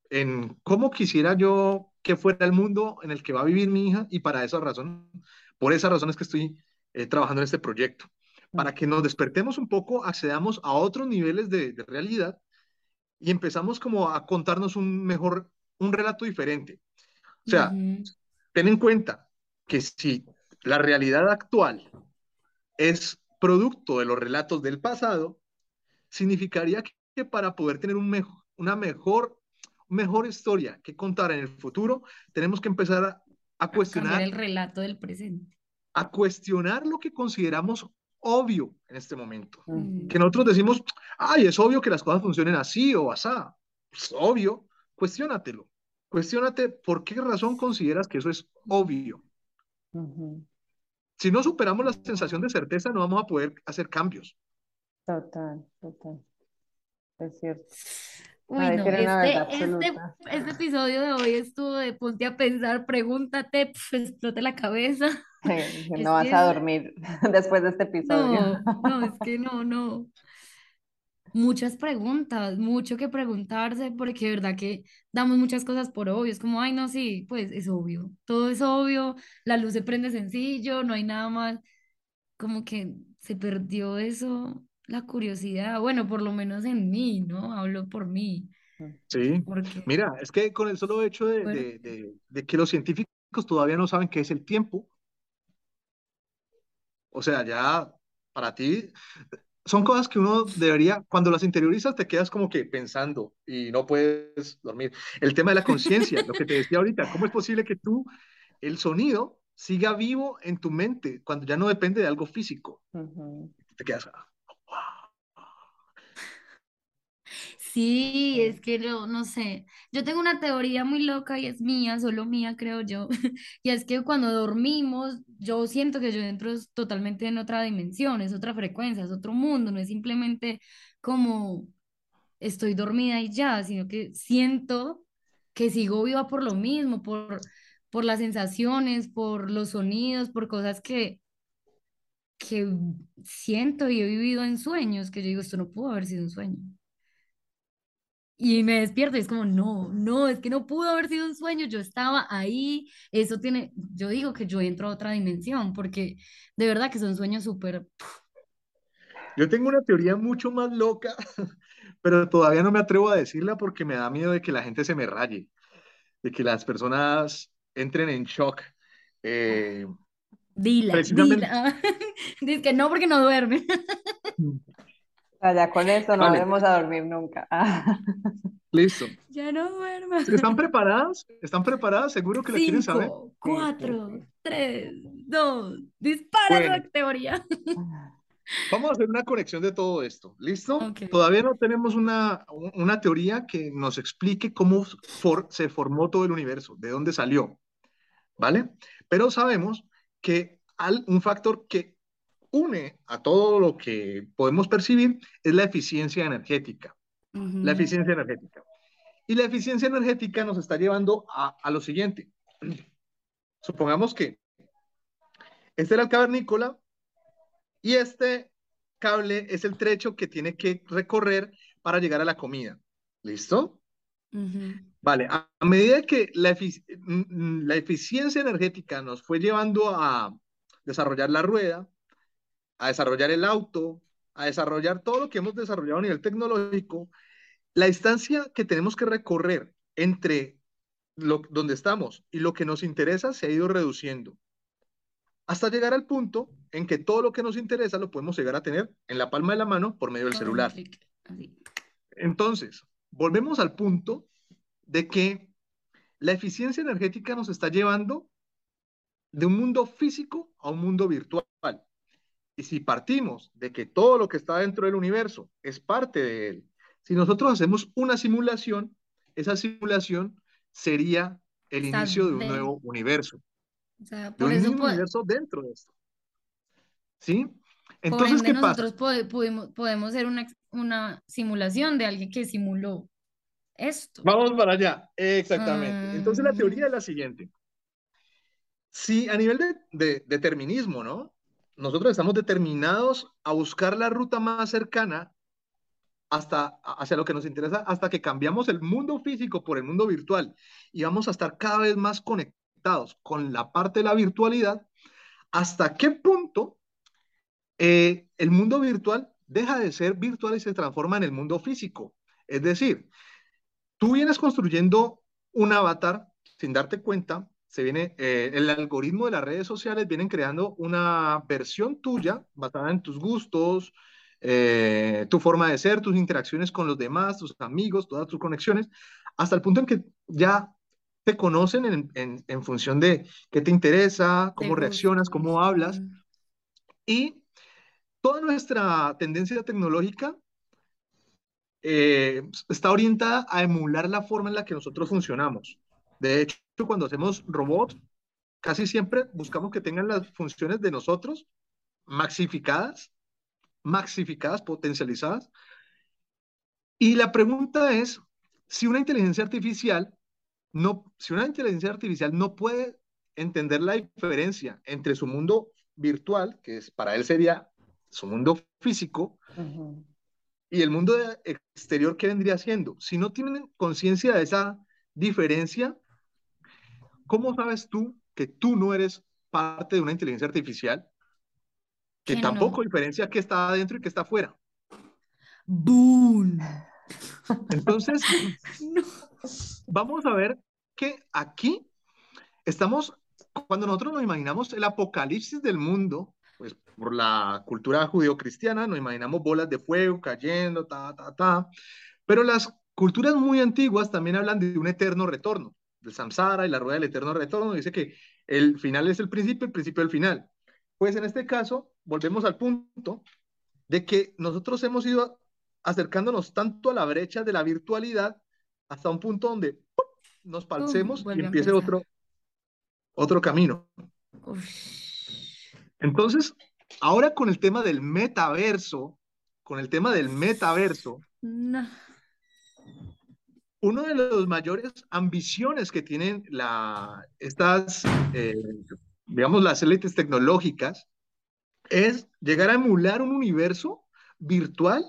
en cómo quisiera yo que fuera el mundo en el que va a vivir mi hija y para esa razón, por esas razones que estoy eh, trabajando en este proyecto, para que nos despertemos un poco, accedamos a otros niveles de, realidad y empezamos como a contarnos un mejor, un relato diferente. O sea, ten en cuenta que si la realidad actual es producto de los relatos del pasado, significaría que, para poder tener un mejor, una mejor mejor historia que contar en el futuro, tenemos que empezar a, cuestionar. el relato del presente. A cuestionar lo que consideramos obvio en este momento. Que nosotros decimos, ay, es obvio que las cosas funcionen así o asá. Es obvio, cuestiónatelo. Cuestiónate por qué razón consideras que eso es obvio. Si no superamos la sensación de certeza, no vamos a poder hacer cambios. Total, total. Es cierto. Uy, no, este, este, este, episodio de hoy estuvo de ponte a pensar, pregúntate, explote la cabeza. no vas a dormir después de este episodio. No, no, es que no, no. Muchas preguntas, mucho que preguntarse, porque de verdad que damos muchas cosas por obvio. Es como, ay, no, sí, pues es obvio. Todo es obvio, la luz se prende sencillo, no hay nada más. Como que se perdió eso la curiosidad, bueno, por lo menos en mí, ¿no? Hablo por mí. Sí, mira, es que con el solo hecho de, que los científicos todavía no saben qué es el tiempo, o sea, ya para ti son cosas que uno debería, cuando las interiorizas te quedas como que pensando y no puedes dormir. El tema de la conciencia, lo que te decía ahorita, ¿cómo es posible que tú, el sonido, siga vivo en tu mente cuando ya no depende de algo físico? Te quedas, ah, Sí, es que no, no sé. Yo tengo una teoría muy loca y es mía, solo mía, creo yo. Y es que cuando dormimos, yo siento que yo entro totalmente en otra dimensión, es otra frecuencia, es otro mundo, no es simplemente como estoy dormida y ya, sino que siento que sigo viva por lo mismo, por, por las sensaciones, por los sonidos, por cosas que que siento y he vivido en sueños, que yo digo, esto no pudo haber sido un sueño. Y me despierto y es como, no, no, es que no pudo haber sido un sueño, yo estaba ahí, eso tiene, yo digo que yo entro a otra dimensión, porque de verdad que son sueños súper... Yo tengo una teoría mucho más loca, pero todavía no me atrevo a decirla porque me da miedo de que la gente se me raye, de que las personas entren en shock. Eh, Dila, dila. Dice que no porque no duerme. Ya con esto no Vale. vamos a dormir nunca. Ah. Listo. Ya no duerma. ¿Están preparadas? ¿Están preparadas? ¿Seguro que la quieren saber? Cinco, cuatro, tres, dos, dispara Bueno. esa teoría. Vamos a hacer una conexión de todo esto. ¿Listo? Ok. Todavía no tenemos una, una teoría que nos explique cómo for- se formó todo el universo, de dónde salió. ¿Vale? Pero sabemos que al- un factor que une a todo lo que podemos percibir es la eficiencia energética. La eficiencia energética. Y la eficiencia energética nos está llevando a, a lo siguiente. Supongamos que este era el cavernícola y este cable es el trecho que tiene que recorrer para llegar a la comida. ¿Listo? Ujú. Vale, a, a medida que la, efic- mm, mm, la eficiencia energética nos fue llevando a desarrollar la rueda, a desarrollar el auto, a desarrollar todo lo que hemos desarrollado a nivel tecnológico, la distancia que tenemos que recorrer entre lo, donde estamos y lo que nos interesa se ha ido reduciendo hasta llegar al punto en que todo lo que nos interesa lo podemos llegar a tener en la palma de la mano por medio del celular. Entonces, volvemos al punto de que la eficiencia energética nos está llevando de un mundo físico a un mundo virtual. Y si partimos de que todo lo que está dentro del universo es parte de él, si nosotros hacemos una simulación, esa simulación sería el inicio de un de- nuevo universo, O sea, de por un eso mismo po- universo dentro de esto. ¿Sí? por Entonces, ende ¿qué pasa? nosotros pode- pudimos, podemos hacer una, una simulación de alguien que simuló esto. Vamos para allá, exactamente. Entonces la Ah. teoría es la siguiente. Si a nivel de, de determinismo, ¿no? Nosotros estamos determinados a buscar la ruta más cercana hasta hacia lo que nos interesa, hasta que cambiamos el mundo físico por el mundo virtual y vamos a estar cada vez más conectados con la parte de la virtualidad. ¿Hasta qué punto eh, el mundo virtual deja de ser virtual y se transforma en el mundo físico? Es decir, tú vienes construyendo un avatar sin darte cuenta, se viene, eh, el algoritmo de las redes sociales vienen creando una versión tuya basada en tus gustos, eh, tu forma de ser, tus interacciones con los demás, tus amigos, todas tus conexiones, hasta el punto en que ya te conocen en, en, en función de qué te interesa, cómo reaccionas, cómo hablas. Y toda nuestra tendencia tecnológica eh, está orientada a emular la forma en la que nosotros funcionamos. De hecho, cuando hacemos robots, casi siempre buscamos que tengan las funciones de nosotros maxificadas, maxificadas, potencializadas. Y la pregunta es, si una inteligencia artificial no, si una inteligencia artificial no puede entender la diferencia entre su mundo virtual, que es, para él sería su mundo físico, Ujú. y el mundo exterior que vendría siendo. Si no tienen conciencia de esa diferencia, ¿cómo sabes tú que tú no eres parte de una inteligencia artificial que Que no. tampoco diferencia qué está adentro y qué está afuera? ¡Boom! Entonces, No. vamos a ver que aquí estamos, cuando nosotros nos imaginamos el apocalipsis del mundo, pues por la cultura judeocristiana, nos imaginamos bolas de fuego cayendo, ta, ta, ta, pero las culturas muy antiguas también hablan de un eterno retorno, del samsara y la rueda del eterno retorno, dice que el final es el principio, el principio el final. Pues en este caso, volvemos al punto de que nosotros hemos ido acercándonos tanto a la brecha de la virtualidad hasta un punto donde ¡pum! nos palcemos y empiece otro, otro camino. Uf. Entonces, ahora con el tema del metaverso, con el tema del metaverso, No. Uno de los mayores ambiciones que tienen la, estas, eh, digamos, las élites tecnológicas es llegar a emular un universo virtual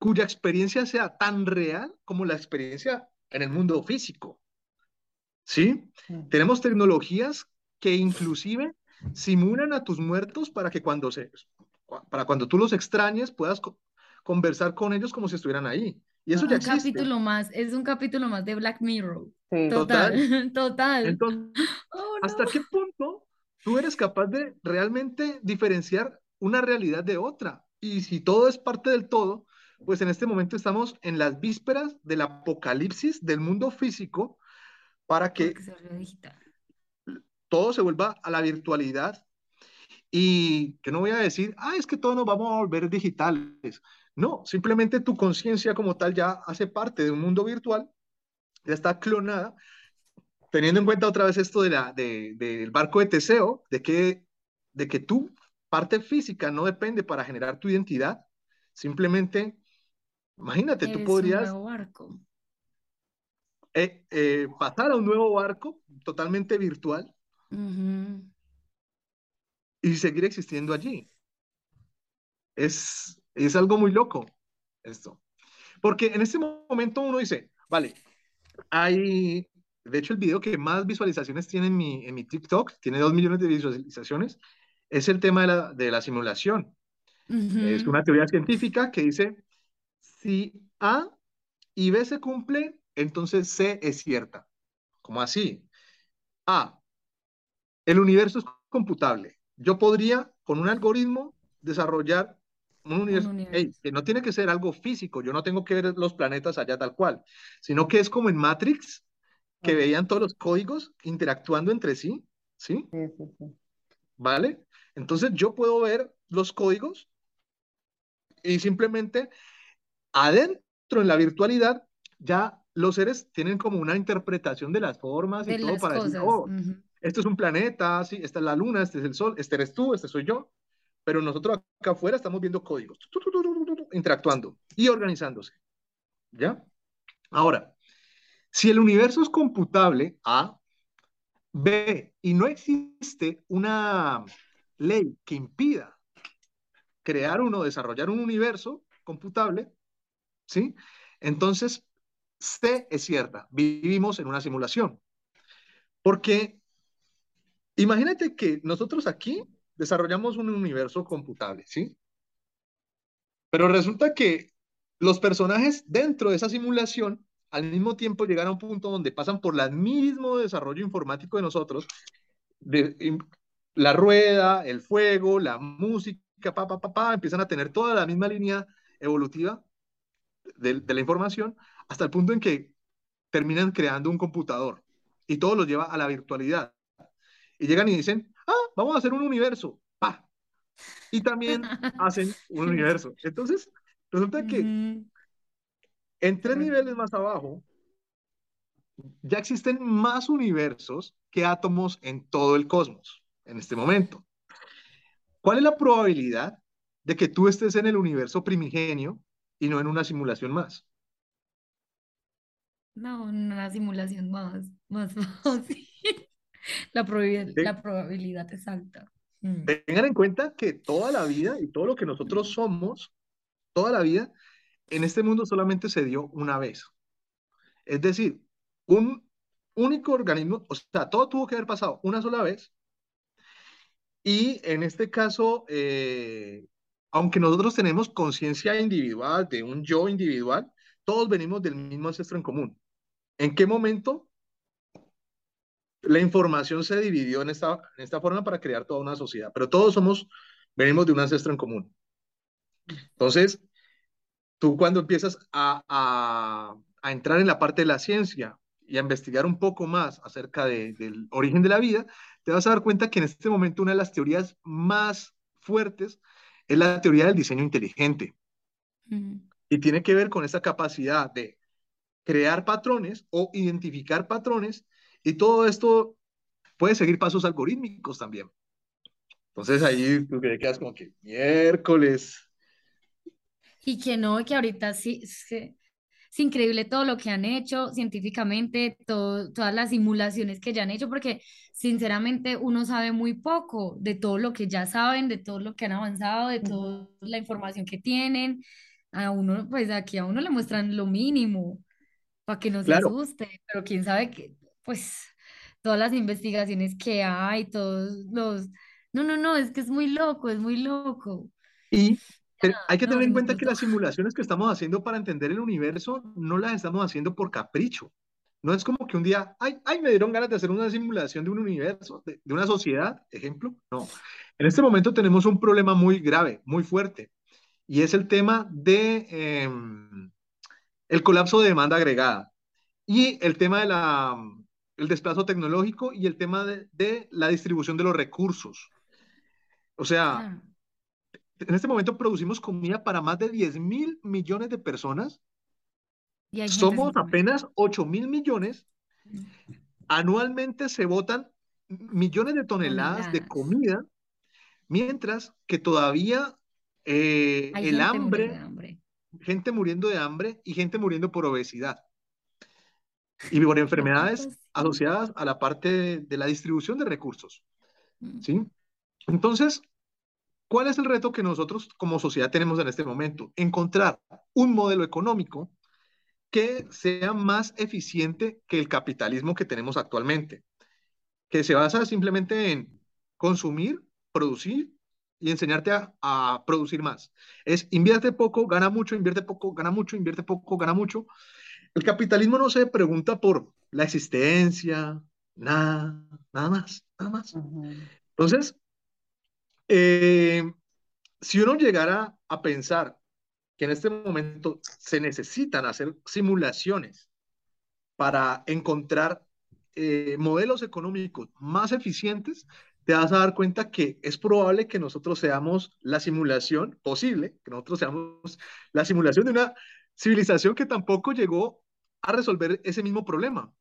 cuya experiencia sea tan real como la experiencia en el mundo físico. ¿Sí? Mm. Tenemos tecnologías que inclusive simulan a tus muertos para que cuando se para cuando tú los extrañes puedas co- conversar con ellos como si estuvieran ahí. Y eso ya Un existe. capítulo más, es un capítulo más de Black Mirror. Sí, Total, total. Entonces, Oh, ¿hasta no. qué punto tú eres capaz de realmente diferenciar una realidad de otra? Y si todo es parte del todo, pues en este momento estamos en las vísperas del apocalipsis del mundo físico para que se todo se vuelva a la virtualidad y que no voy a decir, ah, es que todos nos vamos a volver digitales. No, simplemente tu conciencia como tal ya hace parte de un mundo virtual, ya está clonada, teniendo en cuenta otra vez esto de la, de, del barco de Teseo, de que, de que tu parte física no depende para generar tu identidad, simplemente, imagínate, tú un podrías nuevo barco. eh, eh, pasar a un nuevo barco totalmente virtual y seguir existiendo allí. Es, es algo muy loco esto. Porque en este momento uno dice, vale, hay, de hecho el video que más visualizaciones tiene en mi, en mi TikTok, tiene dos millones de visualizaciones, es el tema de la, de la simulación. Es una teoría científica que dice, si A y B se cumplen, entonces C es cierta. ¿Cómo así? A, el universo es computable. Yo podría, con un algoritmo, desarrollar un Un universo, que no tiene que ser algo físico, yo no tengo que ver los planetas allá tal cual, sino que es como en Matrix, que Ujú. veían todos los códigos interactuando entre sí, ¿sí? sí, sí, sí. ¿Vale? Entonces yo puedo ver los códigos y simplemente adentro en la virtualidad ya los seres tienen como una interpretación de las formas y De todo las para decir, oh, esto es un planeta, sí, esta es la luna, este es el sol, este eres tú, este soy yo, pero nosotros acá afuera estamos viendo códigos, tu, tu, tu, tu, tu, tu, interactuando y organizándose, ¿ya? Ahora, si el universo es computable, A, B, y no existe una ley que impida crear uno, desarrollar un universo computable, ¿sí? Entonces, C es cierta, vivimos en una simulación. Porque imagínate que nosotros aquí desarrollamos un universo computable, ¿sí? Pero resulta que los personajes dentro de esa simulación al mismo tiempo llegan a un punto donde pasan por el mismo desarrollo informático de nosotros, la rueda, el fuego, la música, pa, pa, pa, pa, empiezan a tener toda la misma línea evolutiva de, de la información hasta el punto en que terminan creando un computador y todo lo lleva a la virtualidad. Y llegan y dicen, vamos a hacer un universo. ¡Pa! Y también hacen un universo. Entonces, resulta que en tres niveles más abajo ya existen más universos que átomos en todo el cosmos en este momento. ¿Cuál es la probabilidad de que tú estés en el universo primigenio y no en una simulación más? No, una simulación más, más fácil. La probabilidad, la probabilidad es alta. Mm. Tengan en cuenta que toda la vida y todo lo que nosotros somos, toda la vida, en este mundo solamente se dio una vez. Es decir, un único organismo, o sea, todo tuvo que haber pasado una sola vez. Y en este caso, eh, aunque nosotros tenemos conciencia individual, de un yo individual, todos venimos del mismo ancestro en común. ¿En qué momento la información se dividió en esta, en esta forma para crear toda una sociedad? Pero todos somos, venimos de un ancestro en común. Entonces, tú cuando empiezas a, a, a entrar en la parte de la ciencia y a investigar un poco más acerca de, del origen de la vida, te vas a dar cuenta que en este momento una de las teorías más fuertes es la teoría del diseño inteligente y tiene que ver con esa capacidad de crear patrones o identificar patrones y todo esto puede seguir pasos algorítmicos también. Entonces ahí tú te quedas como que miércoles. Y que no, que ahorita sí, es que es increíble todo lo que han hecho científicamente, todo, todas las simulaciones que ya han hecho, porque sinceramente uno sabe muy poco de todo lo que ya saben, de todo lo que han avanzado, de toda la información que tienen. A uno, pues aquí a uno le muestran lo mínimo para que no se Claro. asuste, pero quién sabe que, pues, todas las investigaciones que hay, todos los... No, no, no, es que es muy loco, es muy loco. Y Ah, hay que no, tener en cuenta que las simulaciones que estamos haciendo para entender el universo no las estamos haciendo por capricho. No es como que un día, ay, ay, me dieron ganas de hacer una simulación de un universo, de, de una sociedad, ejemplo. No. En este momento tenemos un problema muy grave, muy fuerte, y es el tema de em, el colapso de demanda agregada y el tema de la, el desplazo tecnológico y el tema de, de la distribución de los recursos. O sea, en este momento producimos comida para más de 10 mil millones de personas. Y Somos apenas 8 mil millones. Anualmente se botan millones de toneladas de comida, mientras que todavía eh, el hambre. gente muriendo de hambre y gente muriendo por obesidad y por enfermedades asociadas a la parte de, de la distribución de recursos. Mm. ¿sí? Entonces, ¿cuál es el reto que nosotros como sociedad tenemos en este momento? Encontrar un modelo económico que sea más eficiente que el capitalismo que tenemos actualmente, que se basa simplemente en consumir, producir y enseñarte a, a producir más. Es invierte poco, gana mucho, invierte poco, gana mucho, invierte poco, gana mucho. El capitalismo no se pregunta por la existencia, nada, nada más, nada más. Entonces, eh, si uno llegara a pensar que en este momento se necesitan hacer simulaciones para encontrar eh, modelos económicos más eficientes, te vas a dar cuenta que es probable que nosotros seamos la simulación posible, que nosotros seamos la simulación de una civilización que tampoco llegó a resolver ese mismo problema.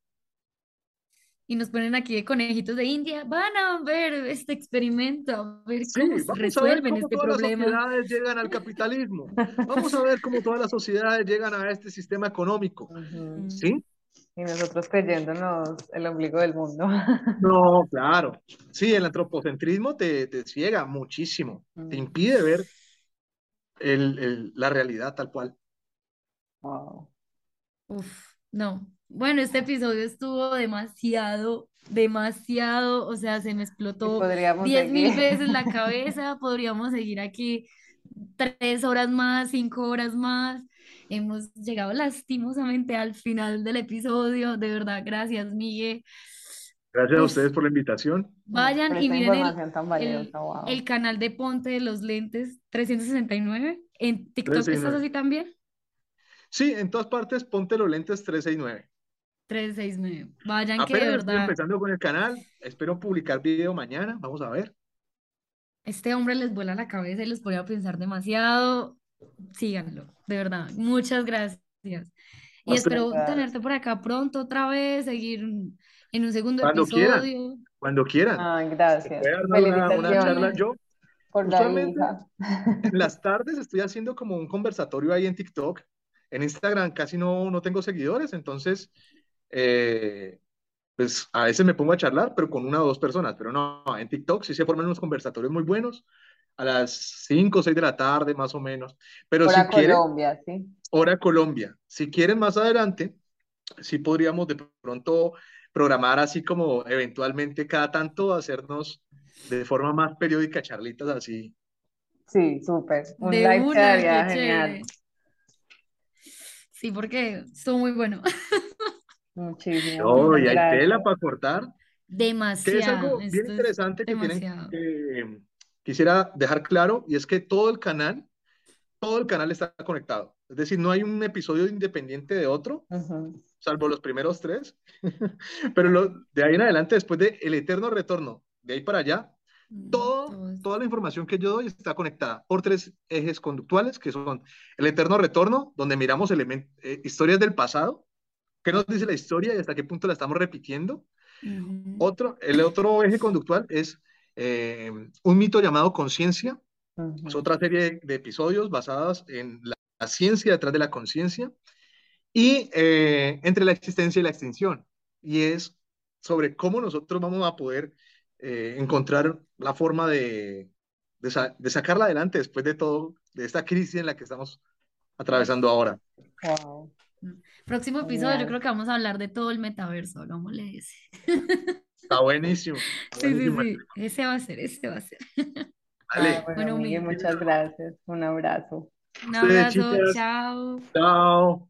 Y nos ponen aquí de conejitos de India. Van a ver este experimento, a ver Sí, cómo se vamos a ver resuelven cómo este todas las problema. sociedades llegan al capitalismo. Vamos a ver cómo todas las sociedades llegan a este sistema económico. Ujú. Mm. ¿Sí? Y nosotros creyéndonos el ombligo del mundo. No, claro. Sí, el antropocentrismo te, te ciega muchísimo. Te Mm. impide ver el- el- la realidad tal cual. Wow. Uf, no. Bueno, este episodio estuvo demasiado, demasiado, o sea, se me explotó diez mil veces la cabeza. Podríamos seguir aquí tres horas más, cinco horas más. Hemos llegado lastimosamente al final del episodio. De verdad, gracias, Miguel. Gracias a ustedes por la invitación. vayan y miren el, el, wow. el canal de Ponte de los Lentes 369. ¿En TikTok estás 369. así también? Sí, en todas partes ponte los lentes 369. 369. Vayan que de Apenas estoy verdad, empezando con el canal. Espero publicar video mañana. Vamos a ver. este hombre les vuela la cabeza y los pone a pensar demasiado. Síganlo, de verdad. Muchas gracias. Y A espero tenerte por acá pronto otra vez, seguir en un segundo cuando quieran, episodio. cuando quieran. Ay, Se gracias. puede armar una, una charla. Felicitaciones Yo por la en las tardes estoy haciendo como un conversatorio ahí en TikTok. En Instagram casi no, no tengo seguidores, entonces eh, pues a veces me pongo a charlar, pero con una o dos personas. Pero no, en TikTok sí se forman unos conversatorios muy buenos a las 5 o 6 de la tarde más o menos. Pero si Hora quieren, Colombia, ¿sí? hora Colombia. Si quieren más adelante, sí podríamos de pronto programar así como eventualmente cada tanto hacernos de forma más periódica charlitas así. Sí, súper. Un De live una, quedaría qué genial. Sí, porque estuvo muy bueno. Muchísimo, Oh, muchas y hay tela para cortar, que es Demasiado. algo bien Esto es interesante que tienen demasiado. que quisiera dejar claro, y es que todo el canal, todo el canal está conectado. Es decir, no hay un episodio independiente de otro, Ujú. salvo los primeros tres, pero lo, de ahí en adelante, después de el eterno retorno, de ahí para allá, todo, todo es- toda la información que yo doy está conectada por tres ejes conductuales, que son el eterno retorno, donde miramos eh, historias del pasado, qué nos dice la historia y hasta qué punto la estamos repitiendo. Ujú. Otro, el otro eje conductual es eh, un mito llamado conciencia, es Ujú. otra serie de, de episodios basados en la, la ciencia detrás de la conciencia. y eh, entre la existencia y la extinción. Y es sobre cómo nosotros vamos a poder eh, encontrar la forma de, de, sacarla adelante después de todo, de esta crisis en la que estamos atravesando ahora. Wow. Próximo episodio, yo creo que vamos a hablar de todo el metaverso, hagámosle ese. Está buenísimo. sí, sí, sí. Ese va a ser, ese va a ser. Vale. bueno, Miguel, muchas gracias. Un abrazo. Un abrazo, chao. Chao.